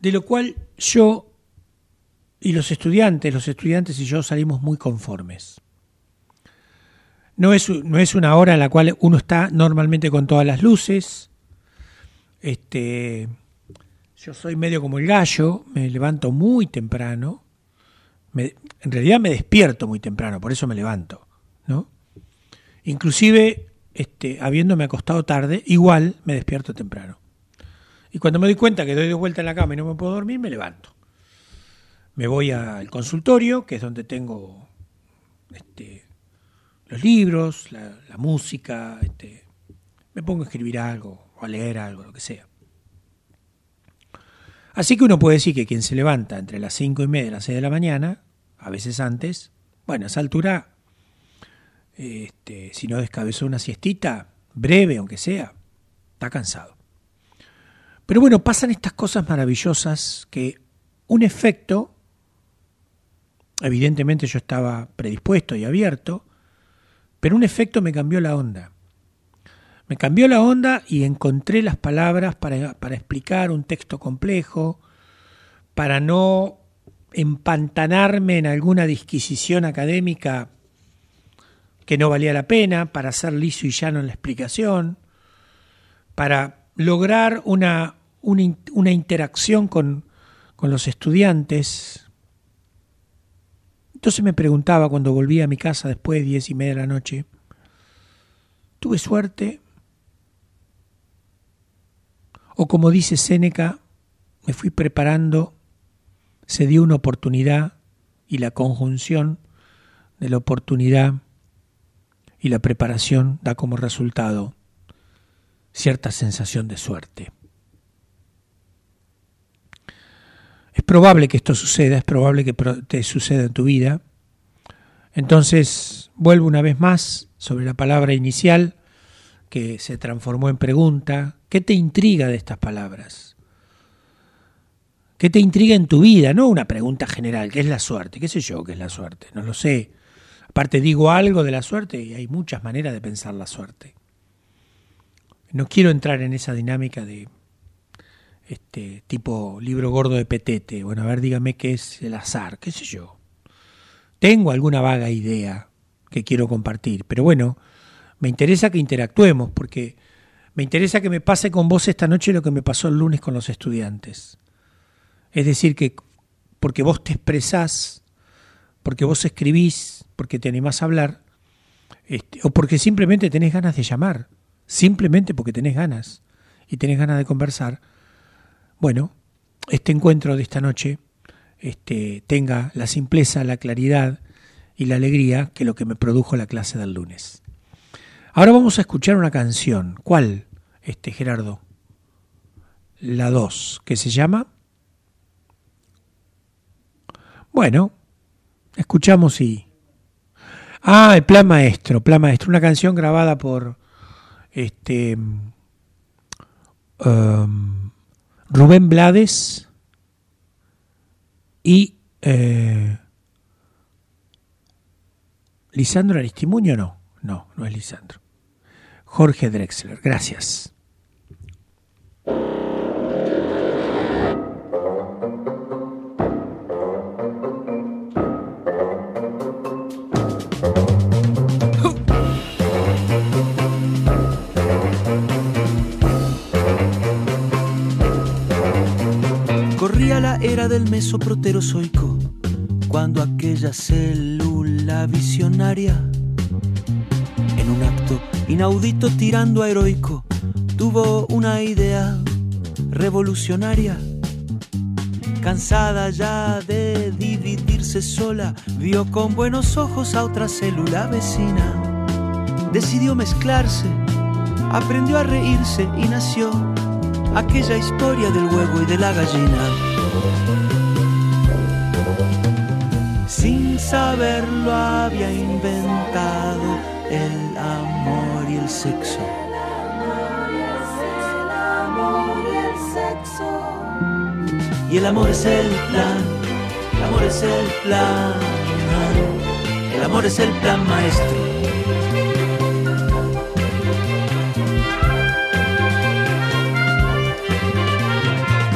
de lo cual yo y los estudiantes, los estudiantes y yo salimos muy conformes. No es, no es una hora en la cual uno está normalmente con todas las luces. Este, yo soy medio como el gallo, me levanto muy temprano. En realidad me despierto muy temprano, por eso me levanto, ¿no? Inclusive, este, habiéndome acostado tarde, igual me despierto temprano. Y cuando me doy cuenta que doy de vuelta en la cama y no me puedo dormir, me levanto. Me voy al consultorio, que es donde tengo este, los libros, la, música, este, me pongo a escribir algo, o a leer algo, lo que sea. Así que uno puede decir que quien se levanta entre las cinco y media y las seis de la mañana, a veces antes, bueno, a esa altura, este, si no descabezó una siestita, breve aunque sea, está cansado. Pero bueno, pasan estas cosas maravillosas que un efecto, evidentemente yo estaba predispuesto y abierto, pero un efecto me cambió la onda. Me cambió la onda y encontré las palabras para, explicar un texto complejo, para no empantanarme en alguna disquisición académica que no valía la pena, para ser liso y llano en la explicación, para lograr una, una, in- una interacción con los estudiantes. Entonces me preguntaba cuando volví a mi casa después de diez y media de la noche, ¿tuve suerte? O como dice Séneca, me fui preparando se dio una oportunidad y la conjunción de la oportunidad y la preparación da como resultado cierta sensación de suerte. Es probable que esto suceda, es probable que te suceda en tu vida. Entonces, vuelvo una vez más sobre la palabra inicial que se transformó en pregunta. ¿Qué te intriga de estas palabras? ¿Qué te intriga en tu vida? No una pregunta general, ¿qué es la suerte? ¿Qué sé yo qué es la suerte? No lo sé. Aparte digo algo de la suerte y hay muchas maneras de pensar la suerte. No quiero entrar en esa dinámica de este tipo libro gordo de petete. Bueno, a ver, dígame qué es el azar, qué sé yo. Tengo alguna vaga idea que quiero compartir, pero bueno, me interesa que interactuemos porque me interesa que me pase con vos esta noche lo que me pasó el lunes con los estudiantes. Es decir, que porque vos te expresás, porque vos escribís, porque te animás a hablar, este, o porque simplemente tenés ganas de llamar, simplemente porque tenés ganas y tenés ganas de conversar, bueno, este encuentro de esta noche este, tenga la simpleza, la claridad y la alegría que lo que me produjo la clase del lunes. Ahora vamos a escuchar una canción. ¿Cuál, este Gerardo? La 2, que se llama... Bueno, escuchamos y... Ah, el Plan Maestro, Plan Maestro, una canción grabada por este um, Rubén Blades y eh, Lisandro Aristimuño, no, no, no es Lisandro. Jorge Drexler, gracias. Era del mesoproterozoico, cuando aquella célula visionaria, en un acto inaudito tirando a heroico, tuvo una idea revolucionaria. Cansada ya de dividirse sola, vio con buenos ojos a otra célula vecina. Decidió mezclarse, aprendió a reírse y nació aquella historia del huevo y de la gallina. Sin saberlo había inventado el amor y el sexo. Y el amor es el plan, el amor es el plan, el amor es el plan maestro.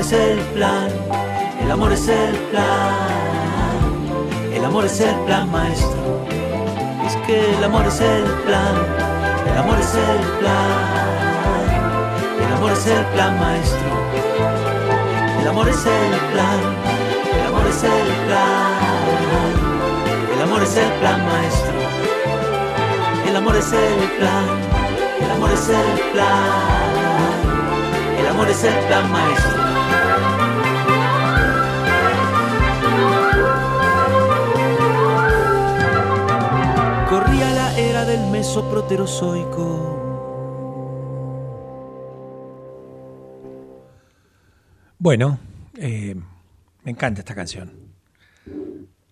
es el plan, el amor es el plan, el amor es el plan maestro. Es que el amor es el plan, el amor es el plan, el amor es el plan maestro. El amor es el plan, el amor es el plan, el amor es el plan maestro. El amor es el plan, el amor es el plan, el amor es el plan maestro. Corría la era del mesoproterozoico. Bueno, eh, me encanta esta canción.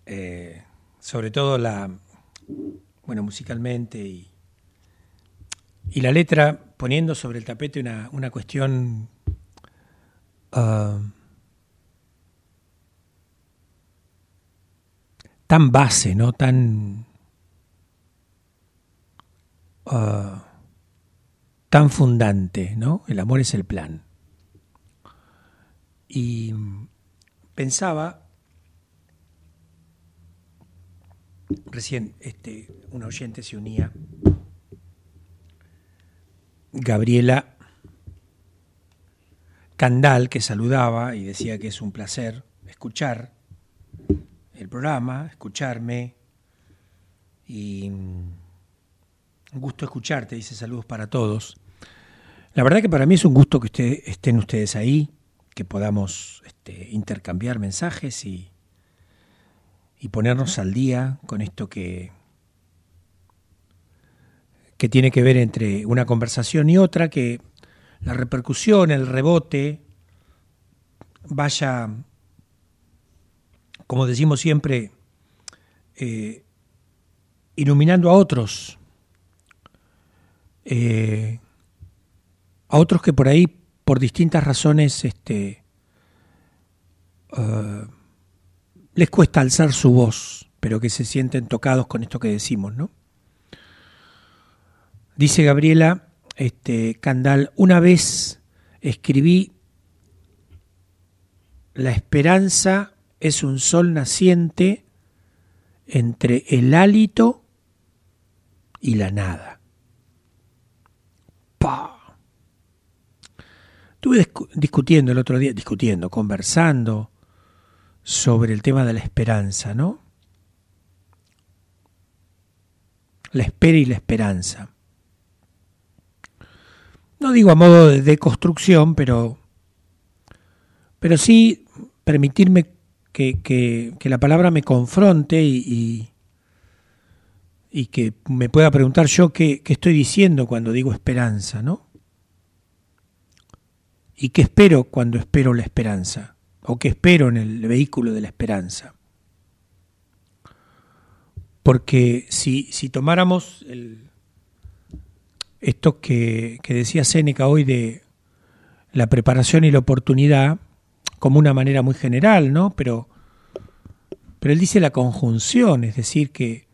Eh, sobre todo la, bueno, musicalmente y, y la letra poniendo sobre el tapete una, una cuestión ah, tan base, ¿no? Tan ah, tan fundante, ¿no? El amor es el plan. Y pensaba, recién este, un oyente se unía, Gabriela Candal, que saludaba y decía que es un placer escuchar el programa, escucharme y un gusto escucharte, dice saludos para todos. La verdad que para mí es un gusto que usted, estén ustedes ahí, que podamos este, intercambiar mensajes y, y ponernos al día con esto que, que tiene que ver entre una conversación y otra, que la repercusión, el rebote, vaya, como decimos siempre, eh, iluminando a otros, eh, a otros que por ahí por distintas razones este, uh, les cuesta alzar su voz, pero que se sienten tocados con esto que decimos, ¿no? Dice Gabriela este, Candal, una vez escribí, la esperanza es un sol naciente entre el hálito y la nada. ¡Pah! Estuve discutiendo el otro día, discutiendo, conversando sobre el tema de la esperanza, ¿no? La espera y la esperanza. No digo a modo de deconstrucción, pero, pero sí permitirme que, que, la palabra me confronte y, y, y, que me pueda preguntar yo qué, qué estoy diciendo cuando digo esperanza, ¿no? ¿Y qué espero cuando espero la esperanza? ¿O qué espero en el vehículo de la esperanza? Porque si, si tomáramos el, esto que, que decía Séneca hoy de la preparación y la oportunidad, como una manera muy general, ¿no? Pero, pero él dice la conjunción, es decir, que,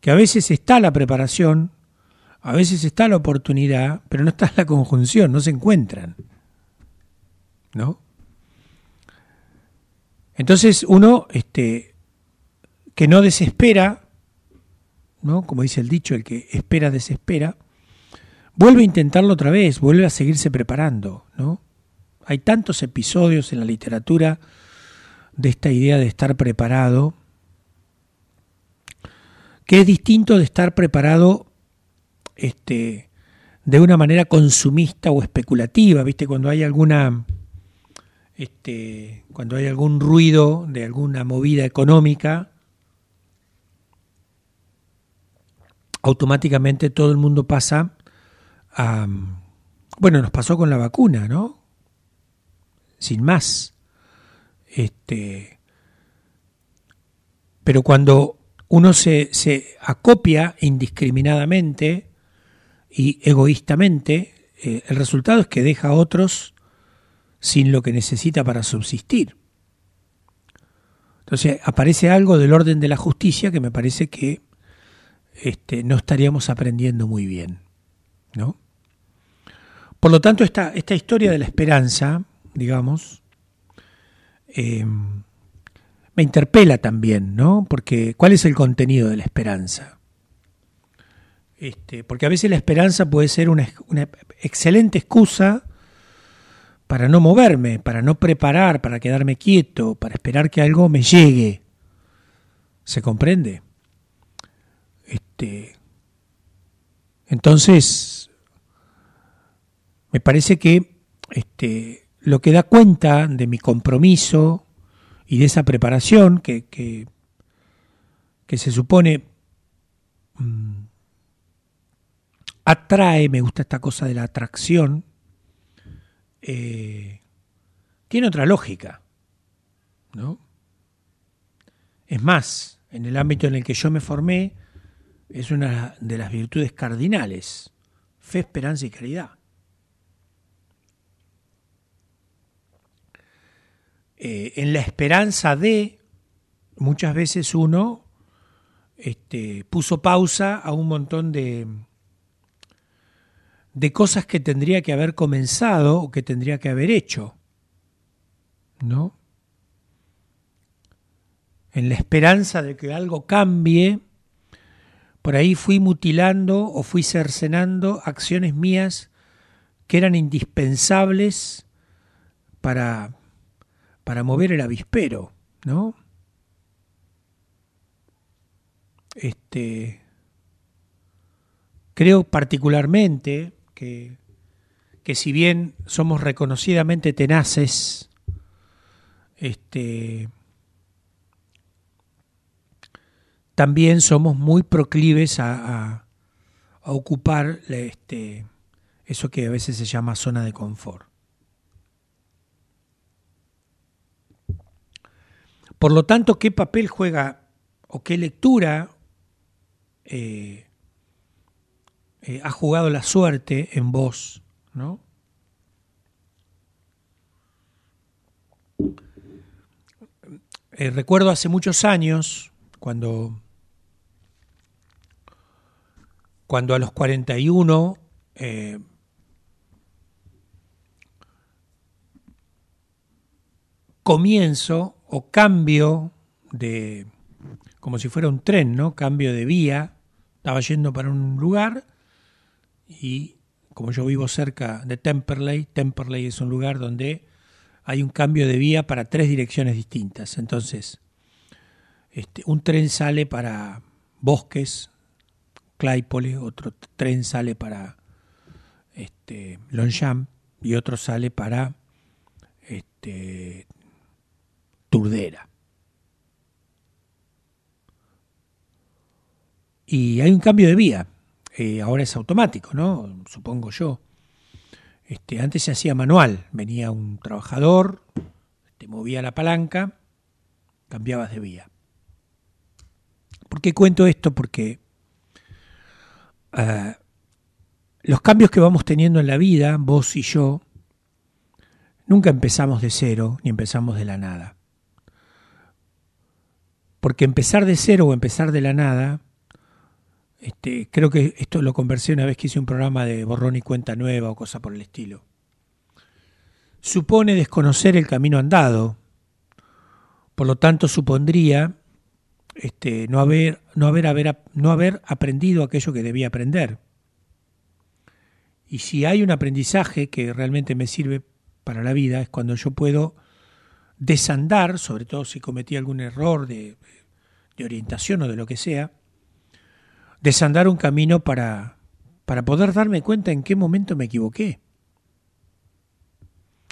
que a veces está la preparación, a veces está la oportunidad, pero no está la conjunción, no se encuentran. ¿no? Entonces uno, este, que no desespera, ¿no? Como dice el dicho, el que espera desespera, vuelve a intentarlo otra vez, vuelve a seguirse preparando, ¿no? Hay tantos episodios en la literatura de esta idea de estar preparado, que es distinto de estar preparado este, de una manera consumista o especulativa, ¿viste? Cuando hay alguna este, cuando hay algún ruido de alguna movida económica, automáticamente todo el mundo pasa Bueno, nos pasó con la vacuna, ¿no? Sin más. Este, pero cuando uno se, se acopia indiscriminadamente y egoístamente, eh, el resultado es que deja a otros sin lo que necesita para subsistir. Entonces aparece algo del orden de la justicia que me parece que este, no estaríamos aprendiendo muy bien. ¿no? Por lo tanto, esta, esta historia de la esperanza, digamos, eh, me interpela también, ¿no? Porque ¿cuál es el contenido de la esperanza? Este, porque a veces la esperanza puede ser una, una excelente excusa para no moverme, para no preparar, para quedarme quieto, para esperar que algo me llegue. ¿Se comprende? Este, entonces, me parece que este, lo que da cuenta de mi compromiso y de esa preparación que, que, se supone mmm, atrae, me gusta esta cosa de la atracción, eh, tiene otra lógica, ¿no? Es más, en el ámbito en el que yo me formé, es una de las virtudes cardinales, fe, esperanza y caridad. Eh, en la esperanza de, muchas veces uno este, puso pausa a un montón de, de cosas que tendría que haber comenzado o que tendría que haber hecho. ¿No? En la esperanza de que algo cambie, por ahí fui mutilando o fui cercenando acciones mías que eran indispensables para, para mover el avispero, ¿no? Este, creo particularmente que, que si bien somos reconocidamente tenaces, este, también somos muy proclives a, a, ocupar este, eso que a veces se llama zona de confort. Por lo tanto, ¿qué papel juega o qué lectura eh, eh, ha jugado la suerte en vos, ¿no? Eh, recuerdo hace muchos años, cuando, cuando a los 41 eh, comienzo o cambio de, como si fuera un tren, ¿no? Cambio de vía, estaba yendo para un lugar y como yo vivo cerca de Temperley, Temperley es un lugar donde hay un cambio de vía para tres direcciones distintas. Entonces, este, un tren sale para Bosques, Claypole, otro tren sale para este, Longchamp y otro sale para este, Turdera. Y hay un cambio de vía eh, ahora es automático, ¿no? Supongo yo. Este, antes se hacía manual, venía un trabajador, te movía la palanca, cambiabas de vía. ¿Por qué cuento esto? Porque uh, los cambios que vamos teniendo en la vida, vos y yo, nunca empezamos de cero ni empezamos de la nada. Porque empezar de cero o empezar de la nada este, creo que esto lo conversé una vez que hice un programa de borrón y cuenta nueva o cosa por el estilo. Supone desconocer el camino andado, por lo tanto supondría este, no, haber, no, haber, no haber aprendido aquello que debía aprender. Y si hay un aprendizaje que realmente me sirve para la vida es cuando yo puedo desandar, sobre todo si cometí algún error de, de orientación o de lo que sea, desandar un camino para, para poder darme cuenta en qué momento me equivoqué.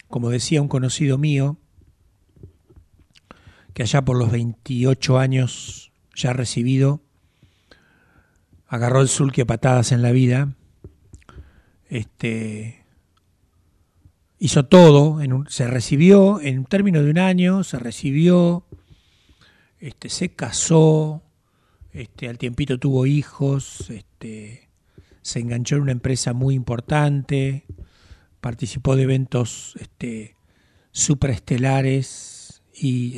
Como decía un conocido mío, que allá por los 28 años ya recibido, agarró el sulky a patadas en la vida, este, hizo todo, se recibió en un término de un año, se recibió, este, se casó, este, al tiempito tuvo hijos, este, se enganchó en una empresa muy importante, participó de eventos este, supraestelares y,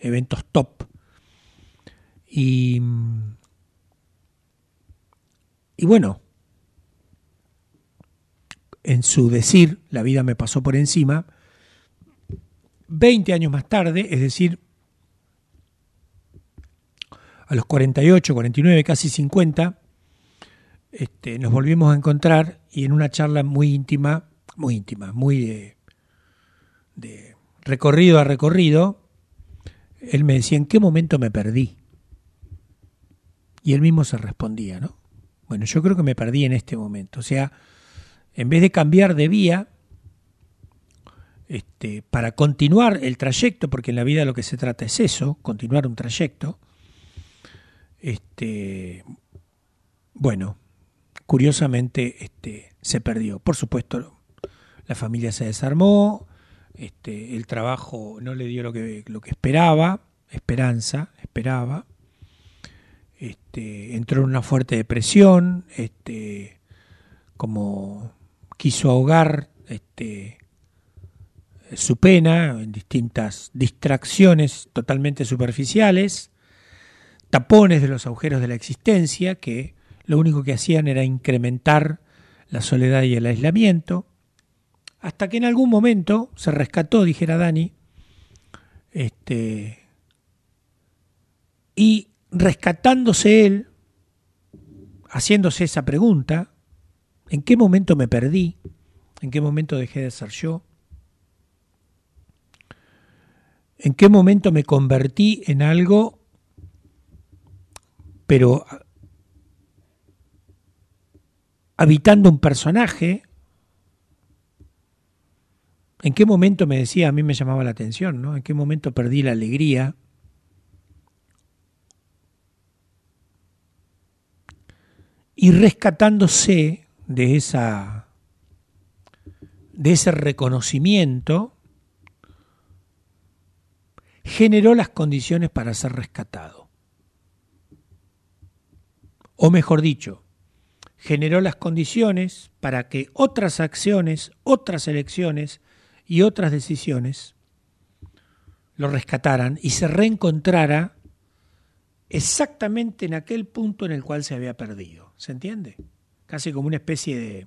eventos top. Y bueno, en su decir, la vida me pasó por encima, 20 años más tarde, es decir, a los 48, 49, casi 50, este, nos volvimos a encontrar y en una charla muy íntima, muy íntima, muy de, de recorrido a recorrido, él me decía, ¿en qué momento me perdí? Y él mismo se respondía, ¿no? Bueno, yo creo que me perdí en este momento. O sea, en vez de cambiar de vía, este, para continuar el trayecto, porque en la vida lo que se trata es eso, continuar un trayecto, este, bueno, curiosamente este, se perdió. Por supuesto, la familia se desarmó, este, el trabajo no le dio lo que, lo que esperaba, esperanza, esperaba. Entró en una fuerte depresión, como quiso ahogar este, su pena en distintas distracciones totalmente superficiales, tapones de los agujeros de la existencia que lo único que hacían era incrementar la soledad y el aislamiento, hasta que en algún momento se rescató, dijera Dani, este, y rescatándose él, haciéndose esa pregunta, ¿en qué momento me perdí? ¿En qué momento dejé de ser yo? ¿En qué momento me convertí en algo, pero habitando un personaje? ¿En qué momento me decía, a mí me llamaba la atención, ¿no? ¿En qué momento perdí la alegría? Y rescatándose de esa de ese reconocimiento generó las condiciones para ser rescatado. O mejor dicho, generó las condiciones para que otras acciones, otras elecciones y otras decisiones lo rescataran y se reencontrara exactamente en aquel punto en el cual se había perdido. ¿Se entiende? Casi como una especie de,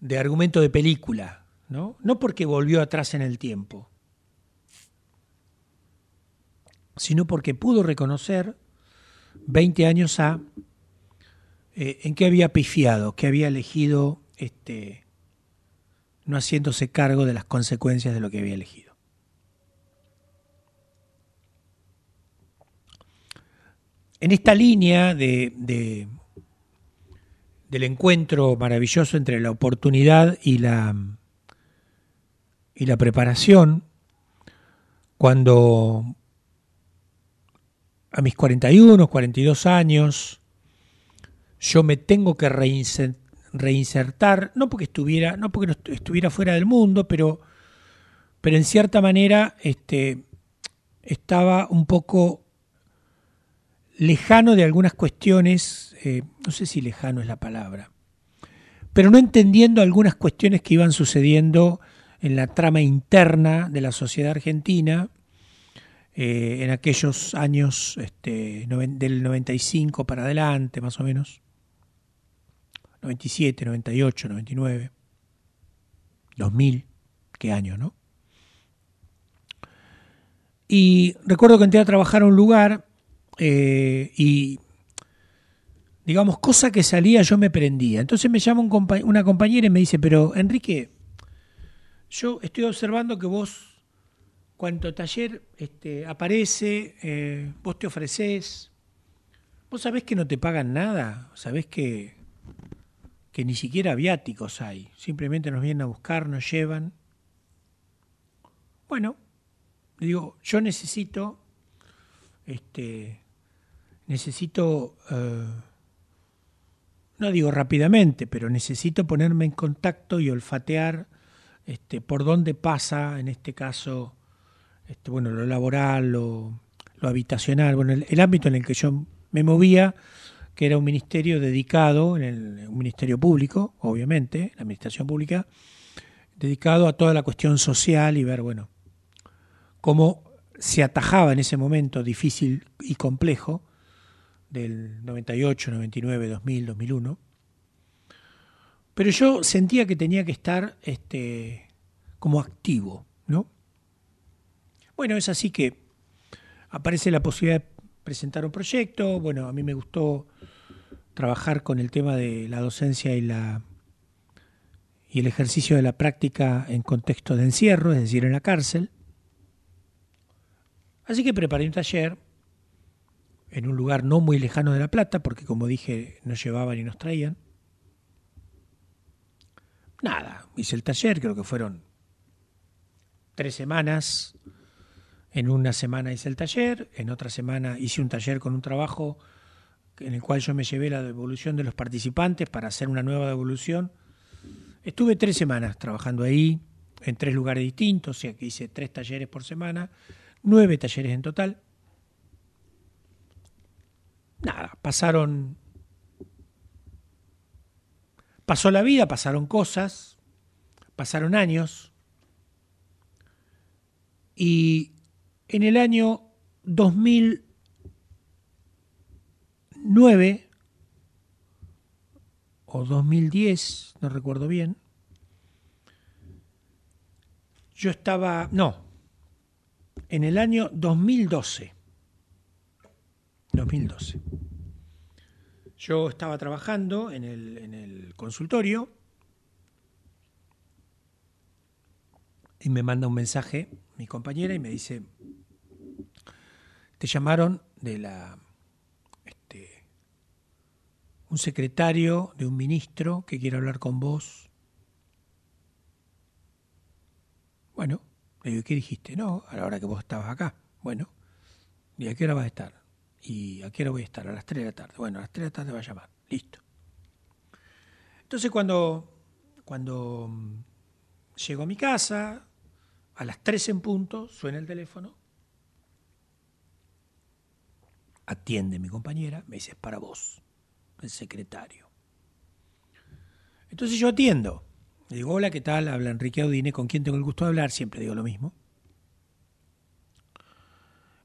de argumento de película ¿no? No porque volvió atrás en el tiempo, sino porque pudo reconocer 20 años a eh, en qué había pifiado, que había elegido este, no haciéndose cargo de las consecuencias de lo que había elegido. En esta línea de, de, del encuentro maravilloso entre la oportunidad y la, y la preparación, cuando a mis 41, 42 años, yo me tengo que reinsertar, no porque estuviera, no porque estuviera fuera del mundo, pero, pero en cierta manera este, estaba un poco lejano de algunas cuestiones, eh, no sé si lejano es la palabra, pero no entendiendo algunas cuestiones que iban sucediendo en la trama interna de la sociedad argentina eh, en aquellos años este, del 95 para adelante, más o menos. 97, 98, 99, 2000, qué año, ¿no? Y recuerdo que entré a trabajar a un lugar eh, y, digamos, cosa que salía yo me prendía. Entonces me llama una compañera y me dice, pero Enrique, yo estoy observando que vos, cuando taller este, aparece, eh, vos te ofreces, vos sabés que no te pagan nada, sabés que, que ni siquiera viáticos hay, simplemente nos vienen a buscar, nos llevan. Bueno, digo, yo necesito, este, necesito, eh, no digo rápidamente, pero necesito ponerme en contacto y olfatear este, por dónde pasa, en este caso, este, bueno, lo laboral, lo, habitacional, bueno, el, ámbito en el que yo me movía, que era un ministerio dedicado, en el, un ministerio público, obviamente, la administración pública, dedicado a toda la cuestión social y ver, bueno, cómo se atajaba en ese momento difícil y complejo del 98, 99, 2000, 2001, pero yo sentía que tenía que estar este, como activo, ¿no? Bueno, es así que aparece la posibilidad de presentar un proyecto. Bueno, a mí me gustó trabajar con el tema de la docencia y la y el ejercicio de la práctica en contexto de encierro, es decir, en la cárcel. Así que preparé un taller en un lugar no muy lejano de La Plata, porque como dije, nos llevaban y nos traían. Nada, hice el taller, creo que fueron tres semanas. En una semana hice el taller, en otra semana hice un taller con un trabajo en el cual yo me llevé la devolución de los participantes para hacer una nueva devolución. Estuve tres semanas trabajando ahí, en tres lugares distintos, o sea que hice tres talleres por semana, nueve talleres en total nada, pasaron... Pasó la vida, pasaron cosas, pasaron años, y en el año 2009 o 2010, no recuerdo bien, yo estaba, no, en el año 2012, 2012. Yo estaba trabajando en el, consultorio y me manda un mensaje mi compañera y me dice, te llamaron de la este, un secretario de un ministro que quiere hablar con vos. Bueno, le digo, ¿qué dijiste? No, a la hora que vos estabas acá. Bueno, ¿y a qué hora vas a estar? ¿Y a qué hora voy a estar? A las 3 de la tarde. Bueno, a las 3 de la tarde va a llamar. Listo. Entonces cuando, cuando mm, llego a mi casa, a las 3 en punto, suena el teléfono, atiende mi compañera, me dice, es para vos, el secretario. Entonces yo atiendo. Le digo, hola, ¿qué tal? Habla Enrique Audine, ¿con quién tengo el gusto de hablar? Siempre digo lo mismo.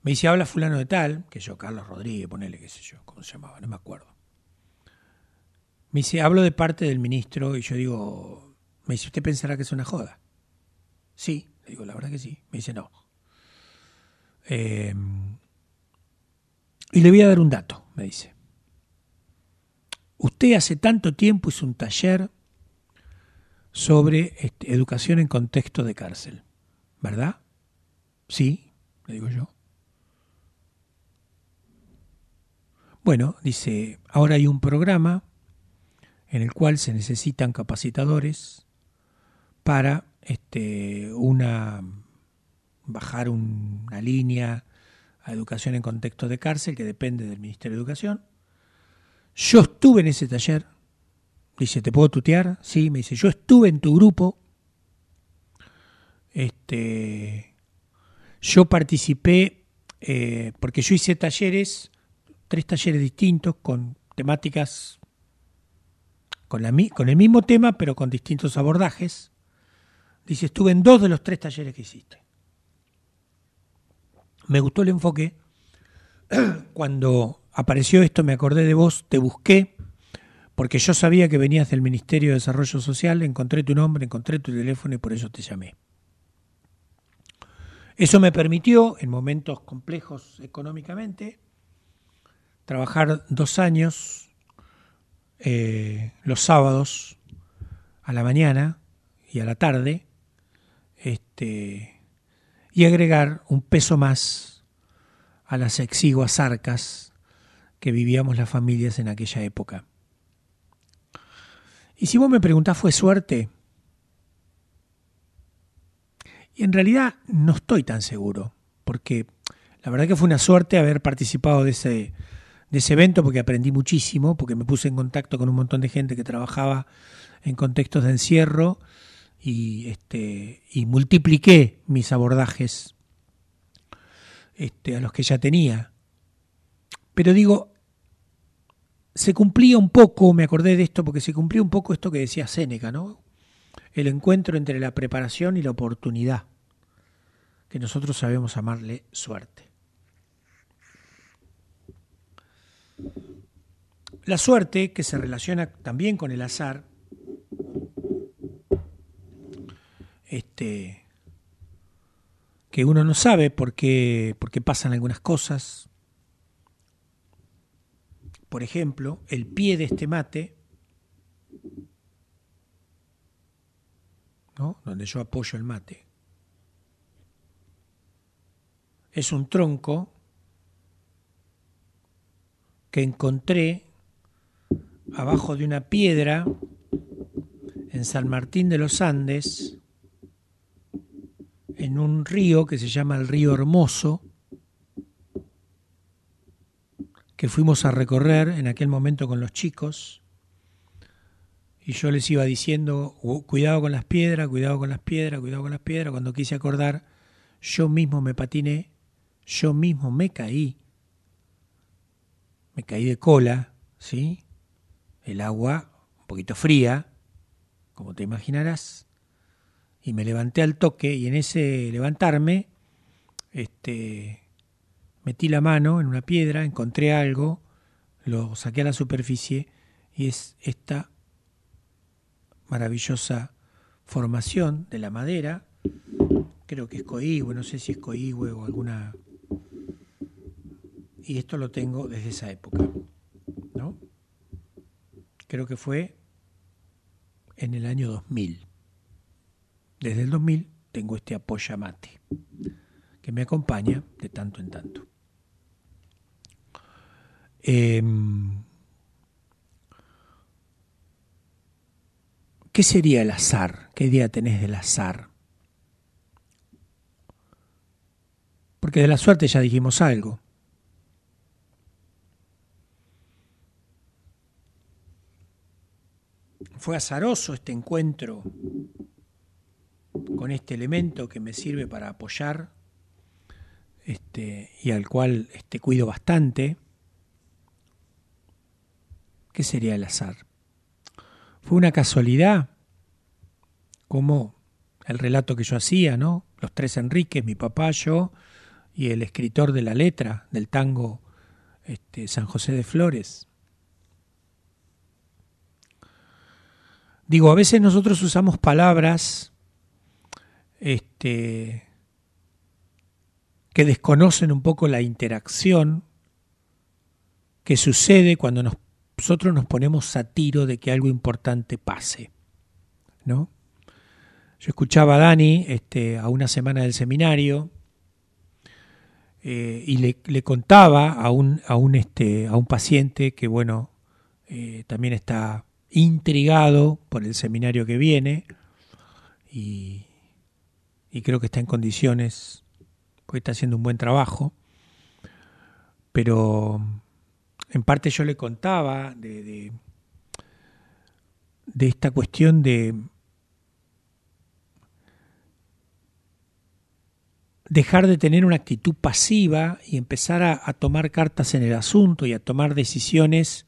Me dice, habla fulano de tal, que yo, Carlos Rodríguez, ponele, qué sé yo, cómo se llamaba, no me acuerdo. Me dice, hablo de parte del ministro y yo digo, me dice, ¿usted pensará que es una joda? Sí, le digo, la verdad que sí. Me dice, no. Eh, y le voy a dar un dato, me dice. Usted hace tanto tiempo hizo un taller sobre este, educación en contexto de cárcel, ¿verdad? Sí, le digo yo. Bueno, dice, ahora hay un programa en el cual se necesitan capacitadores para este, una bajar una línea a educación en contexto de cárcel que depende del Ministerio de Educación. Yo estuve en ese taller. Dice, ¿te puedo tutear? Sí, me dice, yo estuve en tu grupo. Este, yo participé, eh, porque yo hice talleres tres talleres distintos con temáticas con, la, con el mismo tema, pero con distintos abordajes. Dice, estuve en dos de los tres talleres que hiciste. Me gustó el enfoque. Cuando apareció esto, me acordé de vos, te busqué, porque yo sabía que venías del Ministerio de Desarrollo Social, encontré tu nombre, encontré tu teléfono y por eso te llamé. Eso me permitió, en momentos complejos económicamente, trabajar dos años eh, los sábados a la mañana y a la tarde este, y agregar un peso más a las exiguas arcas que vivíamos las familias en aquella época. Y si vos me preguntás, ¿fue suerte? Y en realidad no estoy tan seguro, porque la verdad que fue una suerte haber participado de ese, de ese evento porque aprendí muchísimo, porque me puse en contacto con un montón de gente que trabajaba en contextos de encierro y, este, y multipliqué mis abordajes este, a los que ya tenía. Pero digo, se cumplía un poco, me acordé de esto, porque se cumplía un poco esto que decía Séneca, ¿no? El encuentro entre la preparación y la oportunidad, que nosotros sabemos llamarle suerte. La suerte, que se relaciona también con el azar, este, que uno no sabe por qué, por qué pasan algunas cosas. Por ejemplo, el pie de este mate, ¿no? donde yo apoyo el mate, es un tronco que encontré abajo de una piedra en San Martín de los Andes, en un río que se llama el río Hermoso, que fuimos a recorrer en aquel momento con los chicos, y yo les iba diciendo, cuidado con las piedras, cuidado con las piedras, cuidado con las piedras, cuando quise acordar, yo mismo me patiné, yo mismo me caí, me caí de cola, ¿sí? El agua un poquito fría, como te imaginarás, y me levanté al toque y en ese levantarme, este, metí la mano en una piedra, encontré algo, lo saqué a la superficie y es esta maravillosa formación de la madera, creo que es coihue, no sé si es coihue o alguna... Y esto lo tengo desde esa época, ¿no? Creo que fue en el año 2000. Desde el 2000 tengo este apoyamate que me acompaña de tanto en tanto. Em, ¿Qué sería el azar? ¿Qué idea tenés del azar? Porque de la suerte ya dijimos algo. Fue azaroso este encuentro con este elemento que me sirve para apoyar este, y al cual este, cuido bastante. ¿Qué sería el azar? Fue una casualidad, como el relato que yo hacía, ¿no? Los tres Enriques, mi papá, yo y el escritor de la letra del tango este, San José de Flores. Digo, a veces nosotros usamos palabras este, que desconocen un poco la interacción que sucede cuando nosotros nos ponemos a tiro de que algo importante pase. ¿no? Yo escuchaba a Dani este, a una semana del seminario eh, y le, contaba a un, a, un, este, a un paciente que, bueno, eh, también está intrigado por el seminario que viene y, creo que está en condiciones, porque está haciendo un buen trabajo, pero en parte yo le contaba de, de, esta cuestión de dejar de tener una actitud pasiva y empezar a, a, tomar cartas en el asunto y a tomar decisiones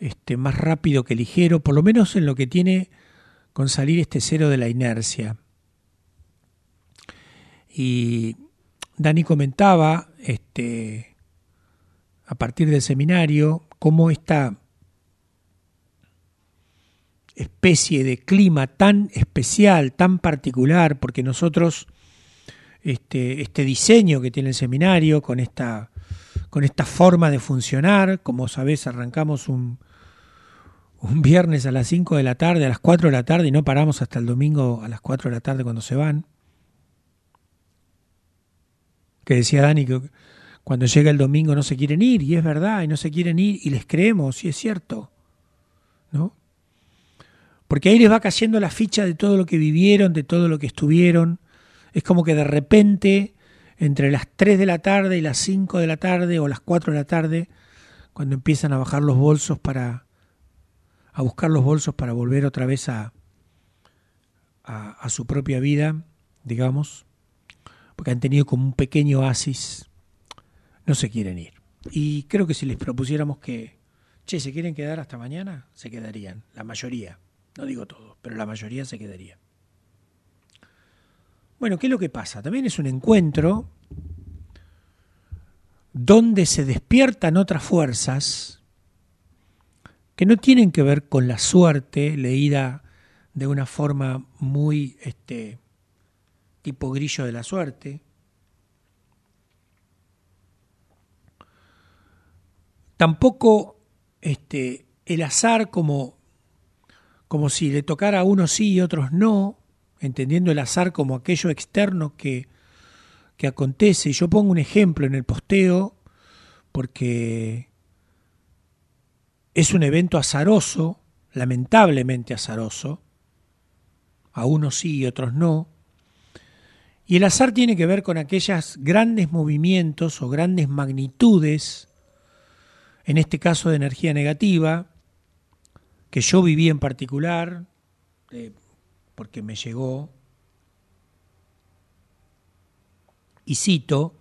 este, más rápido que ligero, por lo menos en lo que tiene con salir este cero de la inercia. Y Dani comentaba, este, a partir del seminario, cómo esta especie de clima tan especial, tan particular, porque nosotros, este, este diseño que tiene el seminario, con esta, con esta forma de funcionar, como sabés, arrancamos un, un viernes a las 5 de la tarde, a las 4 de la tarde, y no paramos hasta el domingo a las 4 de la tarde cuando se van. Que decía Dani que cuando llega el domingo no se quieren ir, y es verdad, y no se quieren ir, y les creemos, y es cierto. ¿No? Porque ahí les va cayendo la ficha de todo lo que vivieron, de todo lo que estuvieron. Es como que de repente, entre las 3 de la tarde y las 5 de la tarde, o las 4 de la tarde, cuando empiezan a bajar los bolsos para a buscar los bolsos para volver otra vez a, a, su propia vida, digamos, porque han tenido como un pequeño oasis, no se quieren ir. Y creo que si les propusiéramos que, che, ¿se quieren quedar hasta mañana? Se quedarían, la mayoría, no digo todos, pero la mayoría se quedaría. Bueno, ¿qué es lo que pasa? También es un encuentro donde se despiertan otras fuerzas que no tienen que ver con la suerte leída de una forma muy este, tipo grillo de la suerte. Tampoco este, el azar como, como si le tocara a unos sí y otros no, entendiendo el azar como aquello externo que, que acontece. Y yo pongo un ejemplo en el posteo porque es un evento azaroso, lamentablemente azaroso, a unos sí y otros no. Y el azar tiene que ver con aquellos grandes movimientos o grandes magnitudes, en este caso de energía negativa, que yo viví en particular, eh, porque me llegó, y cito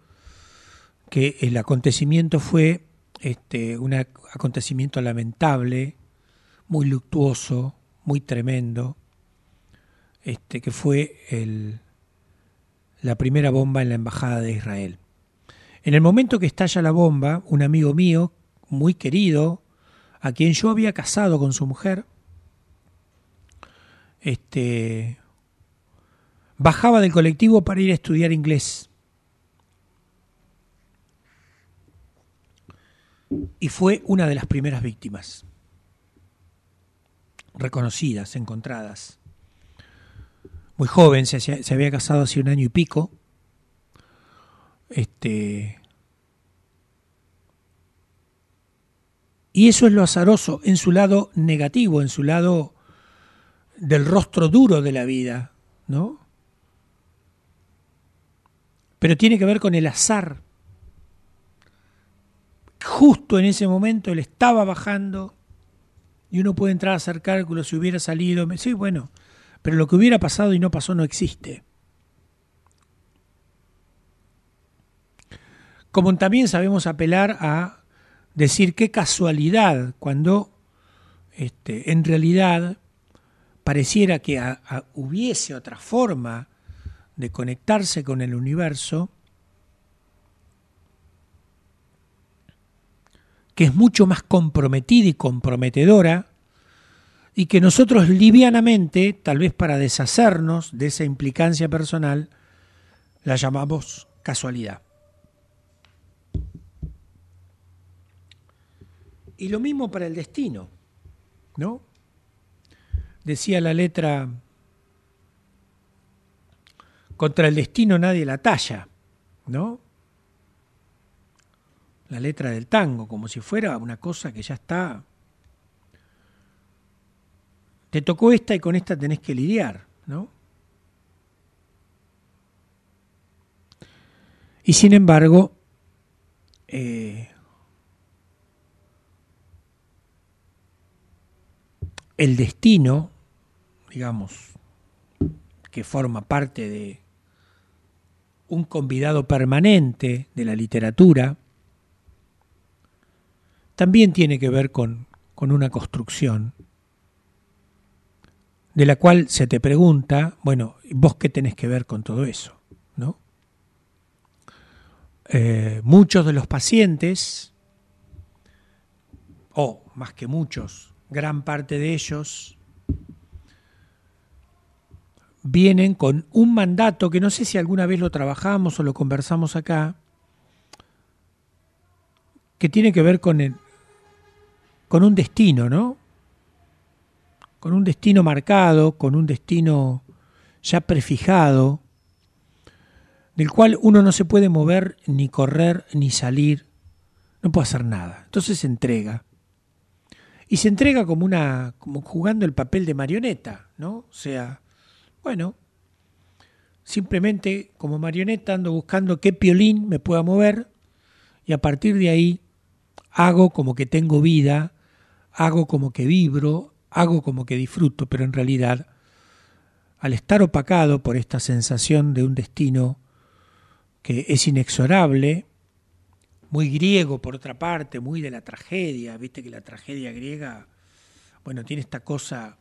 que el acontecimiento fue este, un acontecimiento lamentable, muy luctuoso, muy tremendo, este, que fue el, la primera bomba en la Embajada de Israel. En el momento que estalla la bomba, un amigo mío, muy querido, a quien yo había casado con su mujer, este, bajaba del colectivo para ir a estudiar inglés. Y fue una de las primeras víctimas, reconocidas, encontradas. Muy joven, se, había casado hace un año y pico. Este, Y eso es lo azaroso en su lado negativo, en su lado del rostro duro de la vida, ¿no? Pero tiene que ver con el azar. Justo en ese momento él estaba bajando y uno puede entrar a hacer cálculos si hubiera salido. Sí, bueno, pero lo que hubiera pasado y no pasó no existe. Como también sabemos apelar a decir qué casualidad cuando este, en realidad pareciera que hubiese otra forma de conectarse con el universo que es mucho más comprometida y comprometedora y que nosotros livianamente, tal vez para deshacernos de esa implicancia personal, la llamamos casualidad. Y lo mismo para el destino, ¿no? Decía la letra, contra el destino nadie la talla, ¿no? La letra del tango, como si fuera una cosa que ya está. Te tocó esta y con esta tenés que lidiar, ¿no? Y sin embargo, eh, el destino, digamos, que forma parte de un convidado permanente de la literatura, también tiene que ver con, con una construcción de la cual se te pregunta, bueno, ¿vos qué tenés que ver con todo eso? ¿No? Eh, muchos de los pacientes, o más que muchos, gran parte de ellos vienen con un mandato que no sé si alguna vez lo trabajamos o lo conversamos acá, que tiene que ver con, el, con un destino, ¿no? Con un destino marcado, con un destino ya prefijado, del cual uno no se puede mover, ni correr, ni salir, no puede hacer nada. Entonces se entrega y se entrega como una como jugando el papel de marioneta, ¿no? O sea, bueno, simplemente como marioneta ando buscando qué piolín me pueda mover y a partir de ahí hago como que tengo vida, hago como que vibro, hago como que disfruto, pero en realidad al estar opacado por esta sensación de un destino que es inexorable, muy griego por otra parte, muy de la tragedia, viste que la tragedia griega, bueno, tiene esta cosa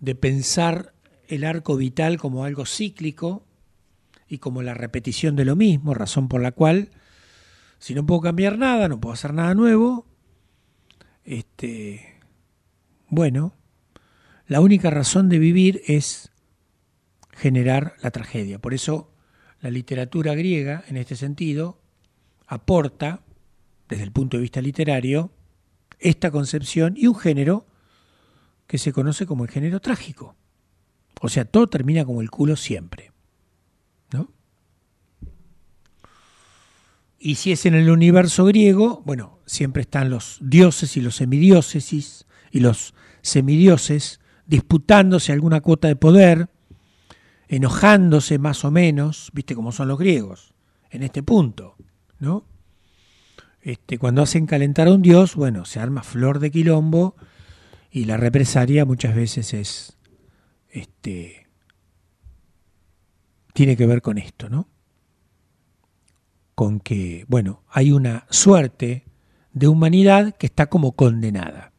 de pensar el arco vital como algo cíclico y como la repetición de lo mismo, razón por la cual si no puedo cambiar nada, no puedo hacer nada nuevo, este bueno, la única razón de vivir es generar la tragedia. Por eso la literatura griega, en este sentido, aporta, desde el punto de vista literario, esta concepción y un género que se conoce como el género trágico. O sea, todo termina como el culo siempre. ¿No? Y si es en el universo griego, bueno, siempre están los dioses y los semidiócesis y los semidioses disputándose alguna cuota de poder, enojándose más o menos, viste cómo son los griegos, en este punto, ¿no? Este, cuando hacen calentar a un dios, bueno, se arma flor de quilombo y la represalia muchas veces es, este, tiene que ver con esto, ¿no? Con que, bueno, hay una suerte de humanidad que está como condenada.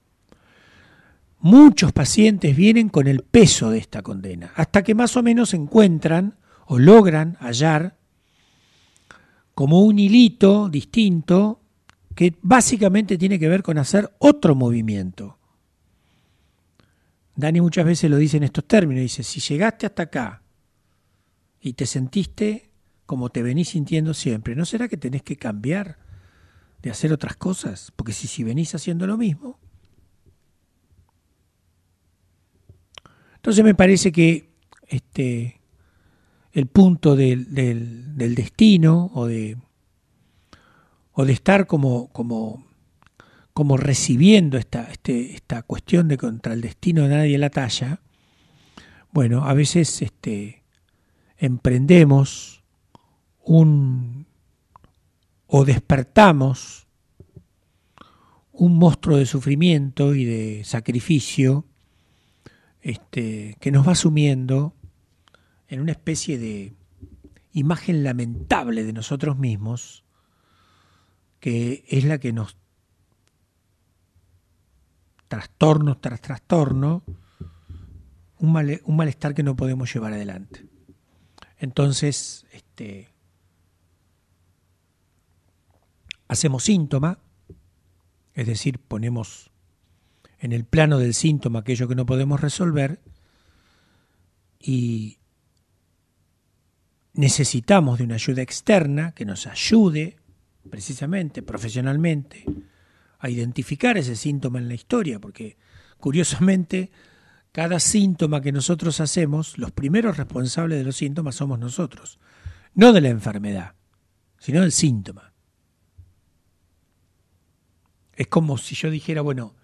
Muchos pacientes vienen con el peso de esta condena, hasta que más o menos encuentran o logran hallar como un hilito distinto que básicamente tiene que ver con hacer otro movimiento. Dani muchas veces lo dice en estos términos, dice, si llegaste hasta acá y te sentiste como te venís sintiendo siempre, ¿no será que tenés que cambiar de hacer otras cosas? Porque si, si venís haciendo lo mismo, Entonces me parece que este, el punto del, del, destino o de, o de estar como, como, como recibiendo esta, este, esta cuestión de contra el destino de nadie la talla, bueno, a veces este, emprendemos un o despertamos un monstruo de sufrimiento y de sacrificio este, que nos va sumiendo en una especie de imagen lamentable de nosotros mismos, que es la que nos trastorno tras trastorno, un, un malestar que no podemos llevar adelante. Entonces, este, hacemos síntoma, es decir, ponemos en el plano del síntoma aquello que no podemos resolver y necesitamos de una ayuda externa que nos ayude precisamente, profesionalmente, a identificar ese síntoma en la historia, porque curiosamente cada síntoma que nosotros hacemos, los primeros responsables de los síntomas somos nosotros, no de la enfermedad, sino del síntoma. Es como si yo dijera, bueno,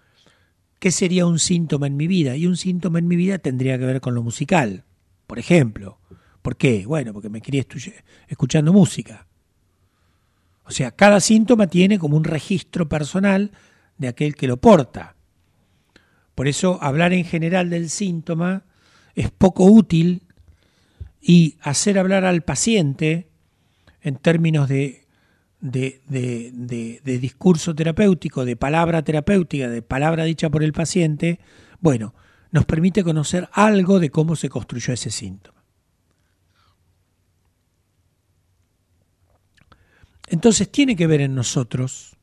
¿Qué sería un síntoma en mi vida? Y un síntoma en mi vida tendría que ver con lo musical, por ejemplo. ¿Por qué? Bueno, porque me quería escuchando música. O sea, cada síntoma tiene como un registro personal de aquel que lo porta. Por eso hablar en general del síntoma es poco útil y hacer hablar al paciente en términos de de, de, discurso terapéutico, de palabra terapéutica, de palabra dicha por el paciente, bueno, nos permite conocer algo de cómo se construyó ese síntoma. Entonces tiene que ver en nosotros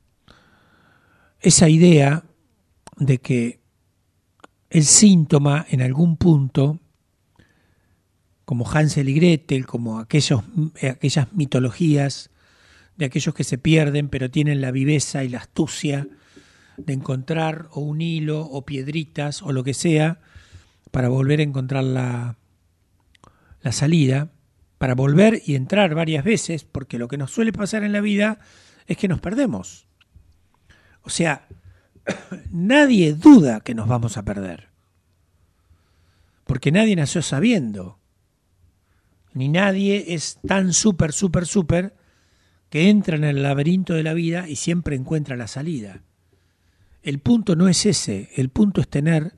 esa idea de que el síntoma en algún punto, como Hansel y Gretel, como aquellos, aquellas mitologías de aquellos que se pierden, pero tienen la viveza y la astucia de encontrar o un hilo o piedritas o lo que sea para volver a encontrar la, la salida, para volver y entrar varias veces, porque lo que nos suele pasar en la vida es que nos perdemos. O sea, nadie duda que nos vamos a perder, porque nadie nació sabiendo, ni nadie es tan súper, súper, súper que entra en el laberinto de la vida y siempre encuentra la salida. El punto no es ese, el punto es tener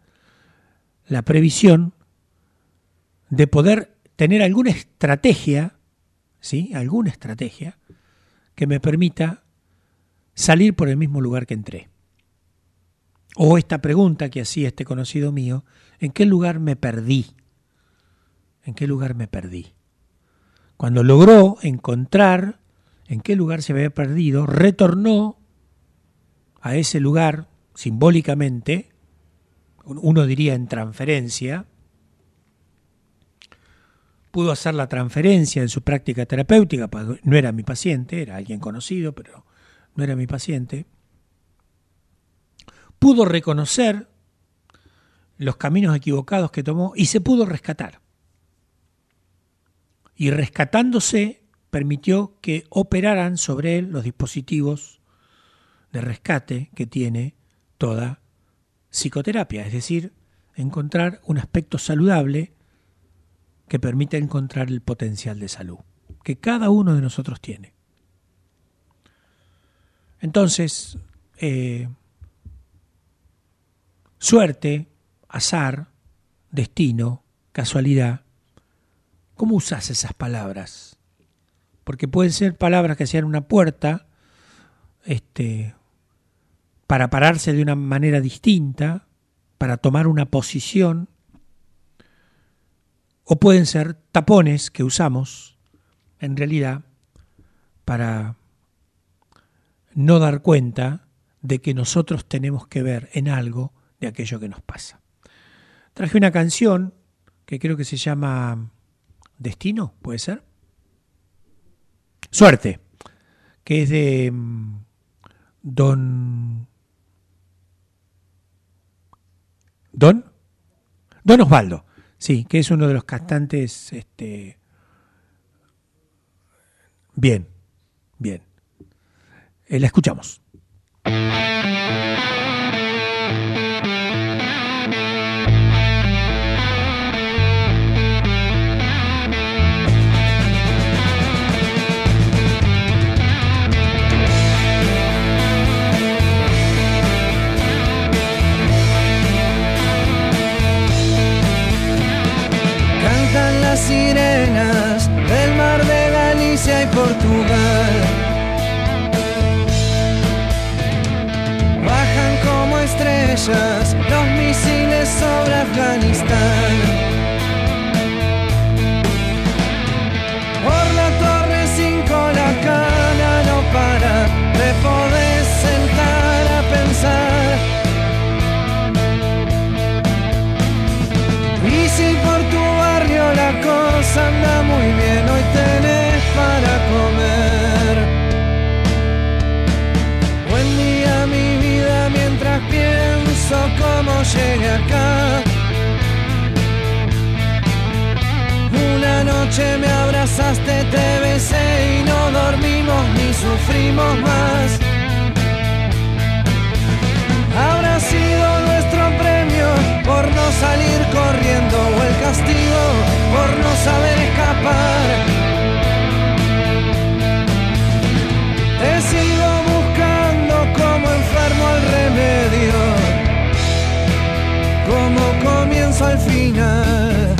la previsión de poder tener alguna estrategia, ¿sí? Alguna estrategia que me permita salir por el mismo lugar que entré. O esta pregunta que hacía este conocido mío, ¿en qué lugar me perdí? ¿En qué lugar me perdí? Cuando logró encontrar en qué lugar se había perdido, retornó a ese lugar simbólicamente uno diría en transferencia, pudo hacer la transferencia en su práctica terapéutica, pues, no era mi paciente, era alguien conocido, pero no era mi paciente, pudo reconocer los caminos equivocados que tomó y se pudo rescatar. Y rescatándose, permitió que operaran sobre él los dispositivos de rescate que tiene toda psicoterapia, es decir, encontrar un aspecto saludable que permita encontrar el potencial de salud que cada uno de nosotros tiene. Entonces, eh, suerte, azar, destino, casualidad, ¿cómo usas esas palabras? Porque pueden ser palabras que sean una puerta este, para pararse de una manera distinta, para tomar una posición o pueden ser tapones que usamos, en realidad, para no dar cuenta de que nosotros tenemos que ver en algo de aquello que nos pasa. Traje una canción que creo que se llama Destino, ¿puede ser? Suerte, que es de mm, Don... Don... Don Osvaldo. Sí, que es uno de los cantantes, este, bien, bien. Eh, la escuchamos. Sirenas del mar de Galicia y Portugal. Bajan como estrellas los misiles sobre Afganistán. Cosa anda muy bien, hoy tenés para comer. Buen día mi vida mientras pienso cómo llegué acá. Una noche me abrazaste, te besé y no dormimos ni sufrimos más. Habrá sido nuestro premio por no salir corriendo o el castigo por no saber escapar. Te sigo buscando como enfermo al remedio, como comienzo al final.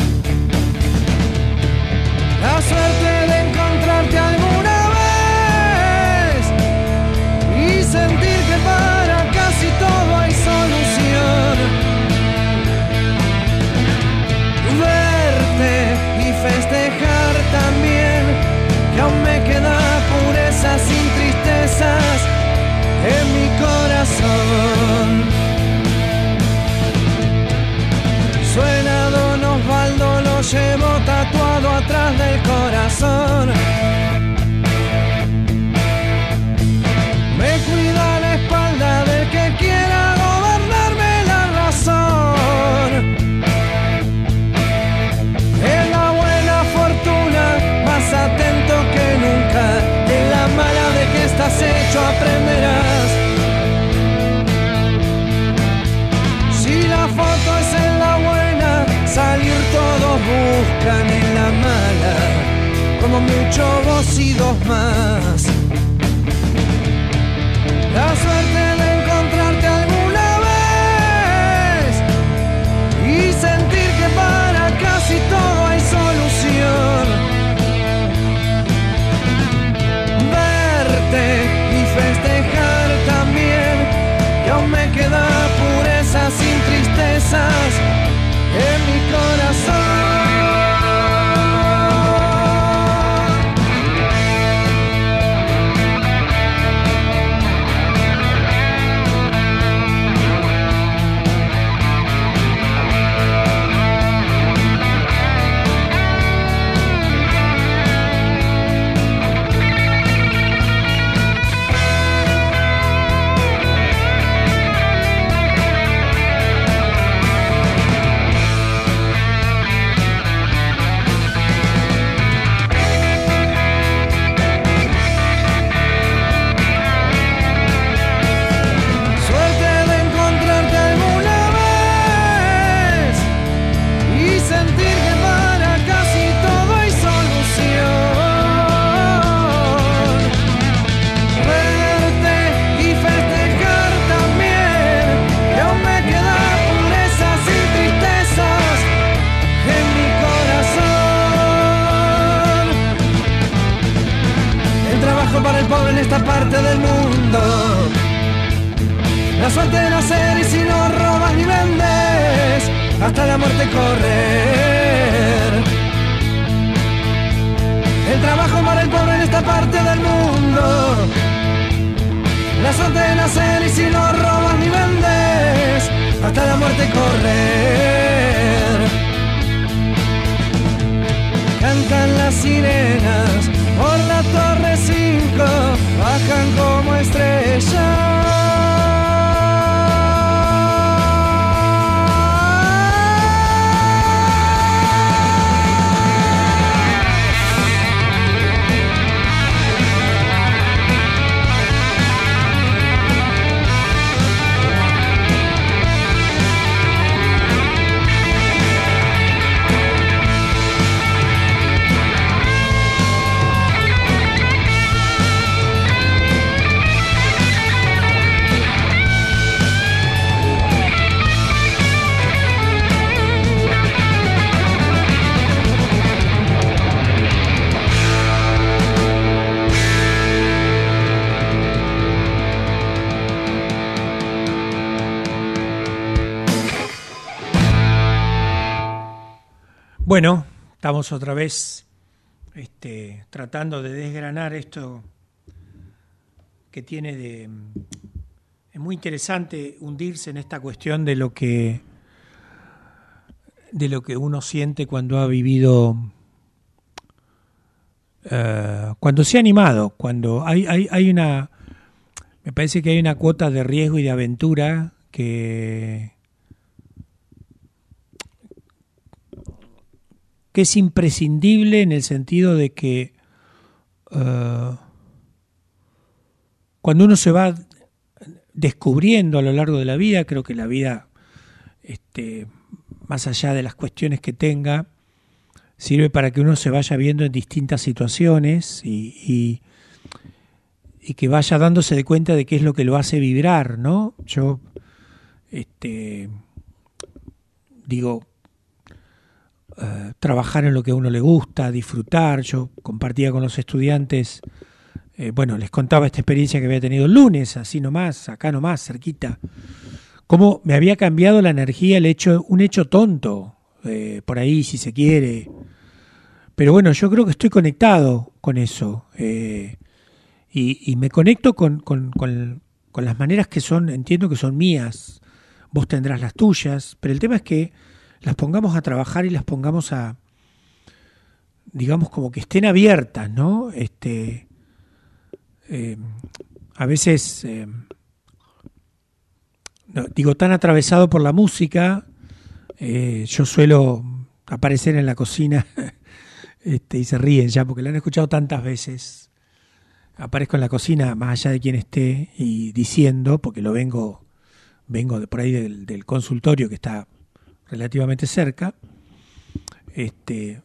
La suerte de encontrarte alguna en mi corazón. Suena Don Osvaldo, lo llevo tatuado atrás del corazón. Mucho vos y dos más. Estamos otra vez este, tratando de desgranar esto que tiene de... Es muy interesante hundirse en esta cuestión de lo que de lo que uno siente cuando ha vivido eh, cuando se ha animado, cuando hay, hay, hay una me parece que hay una cuota de riesgo y de aventura que que es imprescindible en el sentido de que uh, cuando uno se va descubriendo a lo largo de la vida, creo que la vida, este, más allá de las cuestiones que tenga, sirve para que uno se vaya viendo en distintas situaciones y, y, y que vaya dándose de cuenta de qué es lo que lo hace vibrar, ¿no? Yo, este, digo, trabajar en lo que a uno le gusta, disfrutar. Yo compartía con los estudiantes, eh, bueno, les contaba esta experiencia que había tenido el lunes, así nomás, acá nomás, cerquita. Cómo me había cambiado la energía, el hecho, un hecho tonto, eh, por ahí si se quiere. Pero bueno, yo creo que estoy conectado con eso. Eh, y, y, me conecto con, con, con, con las maneras que son, entiendo que son mías. Vos tendrás las tuyas, pero el tema es que las pongamos a trabajar y las pongamos a, digamos, como que estén abiertas, ¿no? Este, eh, a veces, eh, digo, tan atravesado por la música, eh, yo suelo aparecer en la cocina este, y se ríen ya porque la han escuchado tantas veces. Aparezco en la cocina, más allá de quien esté, y diciendo, porque lo vengo, vengo de por ahí del consultorio que está relativamente cerca, este,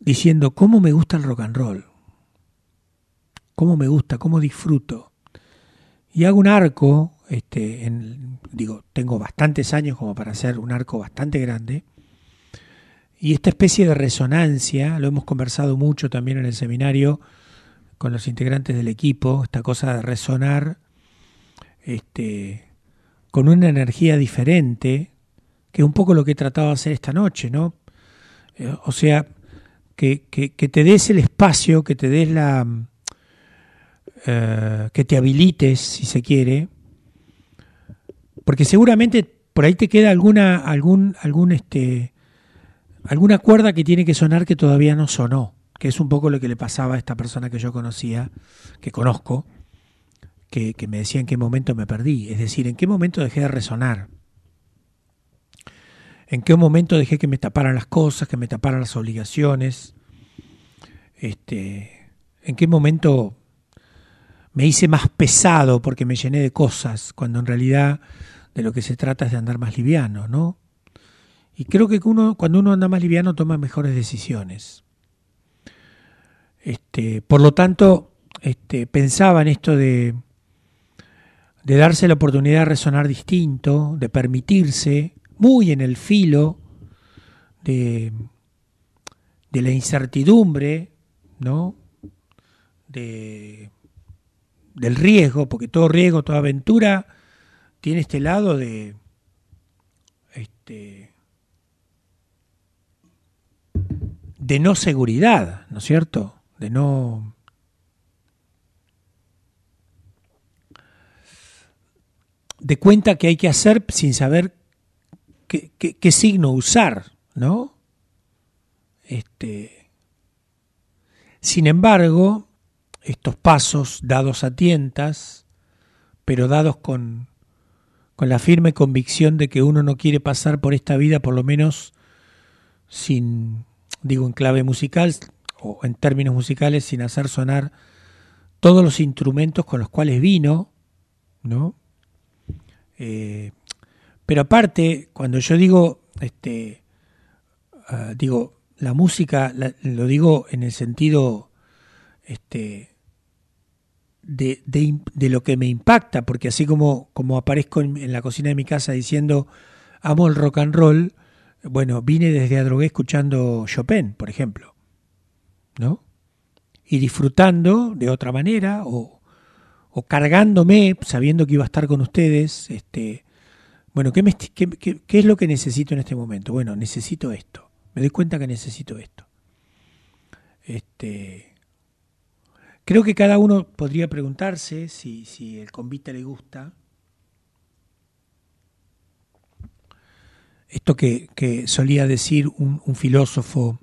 diciendo cómo me gusta el rock and roll, cómo me gusta, cómo disfruto. Y hago un arco, este, digo, tengo bastantes años como para hacer un arco bastante grande, y esta especie de resonancia, lo hemos conversado mucho también en el seminario con los integrantes del equipo, esta cosa de resonar este, con una energía diferente, que un poco lo que he tratado de hacer esta noche, ¿no? Eh, o sea, que, que, que, te des el espacio, que te des la... Eh, que te habilites, si se quiere, porque seguramente por ahí te queda alguna, algún, algún, este, alguna cuerda que tiene que sonar que todavía no sonó, que es un poco lo que le pasaba a esta persona que yo conocía, que conozco, que, que me decía en qué momento me perdí, es decir, en qué momento dejé de resonar en qué momento dejé que me taparan las cosas, que me taparan las obligaciones, este, en qué momento me hice más pesado porque me llené de cosas, cuando en realidad de lo que se trata es de andar más liviano, ¿no? Y creo que uno, cuando uno anda más liviano toma mejores decisiones. Este, por lo tanto, este, pensaba en esto de, de darse la oportunidad de resonar distinto, de permitirse, muy en el filo de, de la incertidumbre, ¿no? de, del riesgo, porque todo riesgo, toda aventura tiene este lado de este de no seguridad, ¿no es cierto? De no de cuenta que hay que hacer sin saber qué, signo usar, ¿no? Este, sin embargo, estos pasos dados a tientas, pero dados con, con la firme convicción de que uno no quiere pasar por esta vida, por lo menos sin, digo en clave musical o en términos musicales, sin hacer sonar todos los instrumentos con los cuales vino, ¿no? Eh, pero aparte, cuando yo digo, este, ah, digo, la música, lo digo en el sentido, este, de, de lo que me impacta, porque así como, como aparezco en, en la cocina de mi casa diciendo, amo el rock and roll, bueno, vine desde Adrogué escuchando Chopin, por ejemplo, ¿no? Y disfrutando de otra manera, o, o cargándome, sabiendo que iba a estar con ustedes, este, bueno, ¿qué, es lo que necesito en este momento? Bueno, necesito esto. Me doy cuenta que necesito esto. Este, creo que cada uno podría preguntarse si, el convite le gusta. Esto que, solía decir un, filósofo,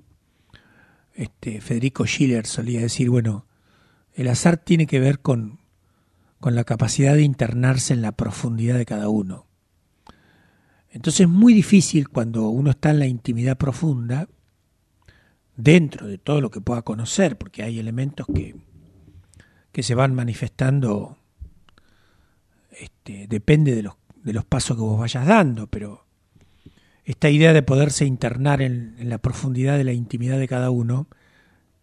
este, Federico Schiller, solía decir, bueno, el azar tiene que ver con la capacidad de internarse en la profundidad de cada uno. Entonces es muy difícil cuando uno está en la intimidad profunda, dentro de todo lo que pueda conocer, porque hay elementos que, que se van manifestando, este, depende de los, de los pasos que vos vayas dando, pero esta idea de poderse internar en, en la profundidad de la intimidad de cada uno,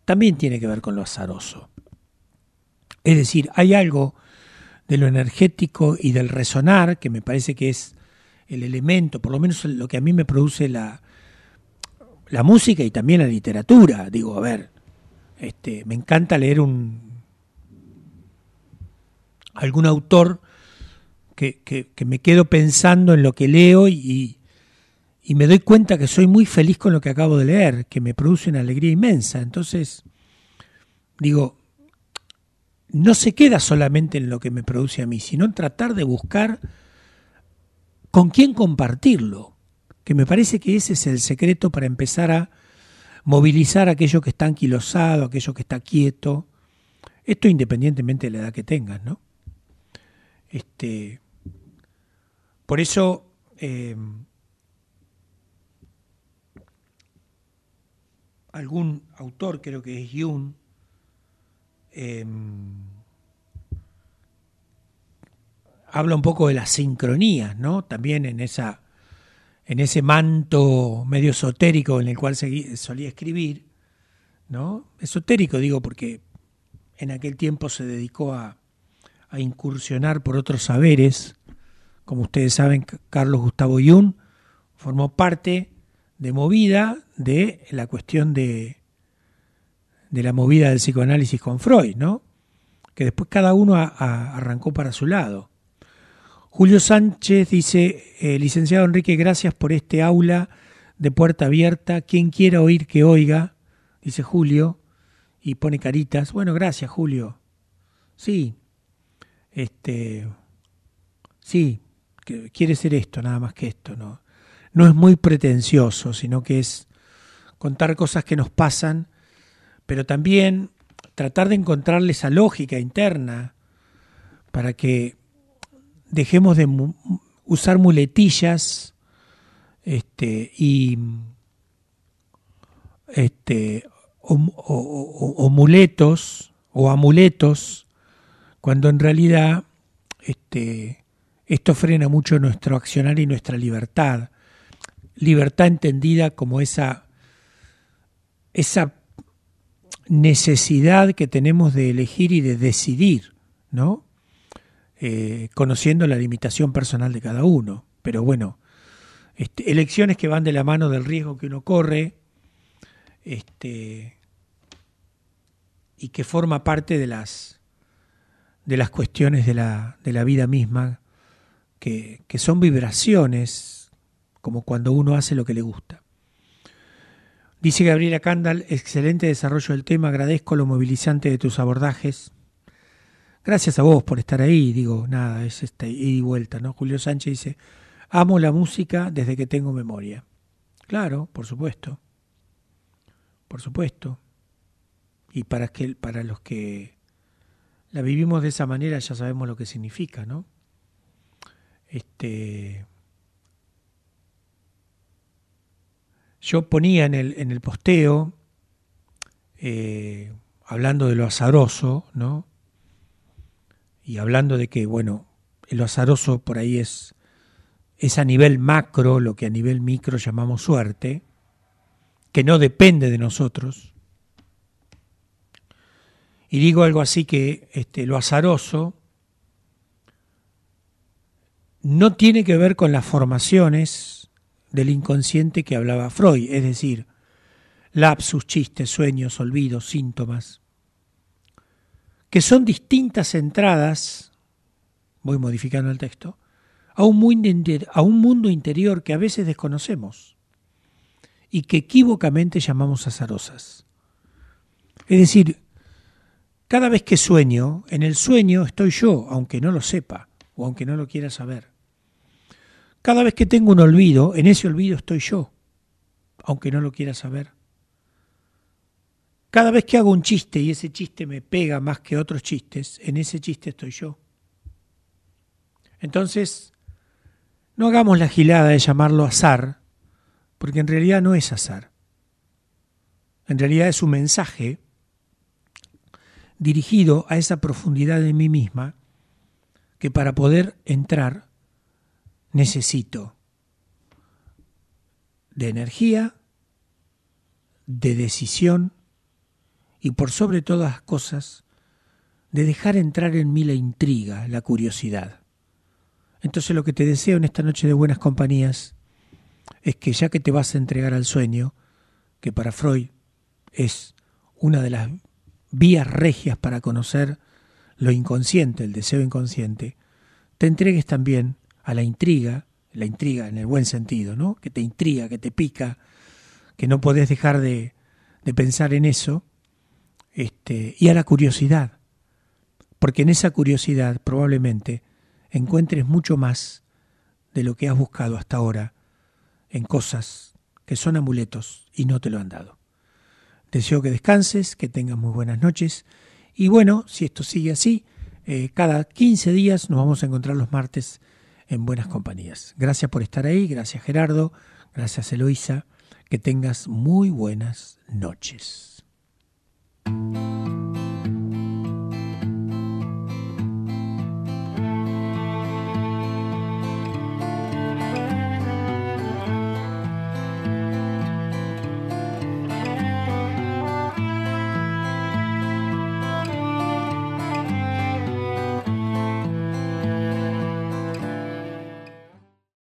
también tiene que ver con lo azaroso. Es decir, hay algo de lo energético y del resonar que me parece que es el elemento, por lo menos lo que a mí me produce la, la música y también la literatura. Digo, a ver, este, me encanta leer un algún autor que, que, me quedo pensando en lo que leo y, y me doy cuenta que soy muy feliz con lo que acabo de leer, que me produce una alegría inmensa. Entonces, digo, no se queda solamente en lo que me produce a mí, sino en tratar de buscar con quién compartirlo, que me parece que ese es el secreto para empezar a movilizar aquello que está anquilosado, aquello que está quieto, esto independientemente de la edad que tengas, ¿no? Este, por eso eh, algún autor, creo que es Jung, eh, habla un poco de las sincronías, ¿no? También en esa en ese manto medio esotérico en el cual solía escribir, ¿no? Esotérico digo porque en aquel tiempo se dedicó a, a incursionar por otros saberes. Como ustedes saben, Carlos Gustavo Jung formó parte de movida de la cuestión de, de la movida del psicoanálisis con Freud, ¿no? Que después cada uno arrancó para su lado. Julio Sánchez dice, eh, licenciado Enrique, gracias por este aula de puerta abierta. Quien quiera oír que oiga, dice Julio, y pone caritas. Bueno, gracias, Julio. Sí, este, sí, quiere ser esto, nada más que esto, ¿no? No es muy pretencioso, sino que es contar cosas que nos pasan, pero también tratar de encontrarle esa lógica interna para que dejemos de usar muletillas este, y este, o- o muletos o amuletos, cuando en realidad este, esto frena mucho nuestro accionar y nuestra libertad. Libertad entendida como esa, esa necesidad que tenemos de elegir y de decidir, ¿no? Eh, conociendo la limitación personal de cada uno. Pero bueno, este, elecciones que van de la mano del riesgo que uno corre, este, y que forma parte de las, de las cuestiones de la, de la vida misma, que, que son vibraciones, como cuando uno hace lo que le gusta. Dice Gabriela Candal, excelente desarrollo del tema, agradezco lo movilizante de tus abordajes. Gracias a vos por estar ahí, digo, nada, es este ida y vuelta, ¿no? Julio Sánchez dice, amo la música desde que tengo memoria. Claro, por supuesto. Por supuesto. Y para, que, para los que la vivimos de esa manera ya sabemos lo que significa, ¿no? Este, yo ponía en el, en el posteo, eh, hablando de lo azaroso, ¿no? Y hablando de que, bueno, lo azaroso por ahí es, es a nivel macro lo que a nivel micro llamamos suerte, que no depende de nosotros. Y digo algo así que este, lo azaroso no tiene que ver con las formaciones del inconsciente que hablaba Freud, es decir, lapsus, chistes, sueños, olvidos, síntomas, que son distintas entradas, voy modificando el texto, a un, mundo interior que a veces desconocemos y que equívocamente llamamos azarosas. Es decir, cada vez que sueño, en el sueño estoy yo, aunque no lo sepa o aunque no lo quiera saber. Cada vez que tengo un olvido, en ese olvido estoy yo, aunque no lo quiera saber. Cada vez que hago un chiste y ese chiste me pega más que otros chistes, en ese chiste estoy yo. Entonces, no hagamos la gilada de llamarlo azar, porque en realidad no es azar. En realidad es un mensaje dirigido a esa profundidad de mí misma que para poder entrar necesito de energía, de decisión y por sobre todas cosas, de dejar entrar en mí la intriga, la curiosidad. Entonces lo que te deseo en esta noche de buenas compañías es que ya que te vas a entregar al sueño, que para Freud es una de las vías regias para conocer lo inconsciente, el deseo inconsciente, te entregues también a la intriga, la intriga en el buen sentido, ¿no? Que te intriga, que te pica, que no podés dejar de, de pensar en eso, este, y a la curiosidad, porque en esa curiosidad probablemente encuentres mucho más de lo que has buscado hasta ahora en cosas que son amuletos y no te lo han dado. Deseo que descanses, que tengas muy buenas noches. Y bueno, si esto sigue así, eh, cada 15 días nos vamos a encontrar los martes en buenas compañías. Gracias por estar ahí, gracias Gerardo, gracias Eloísa, que tengas muy buenas noches. Thank you.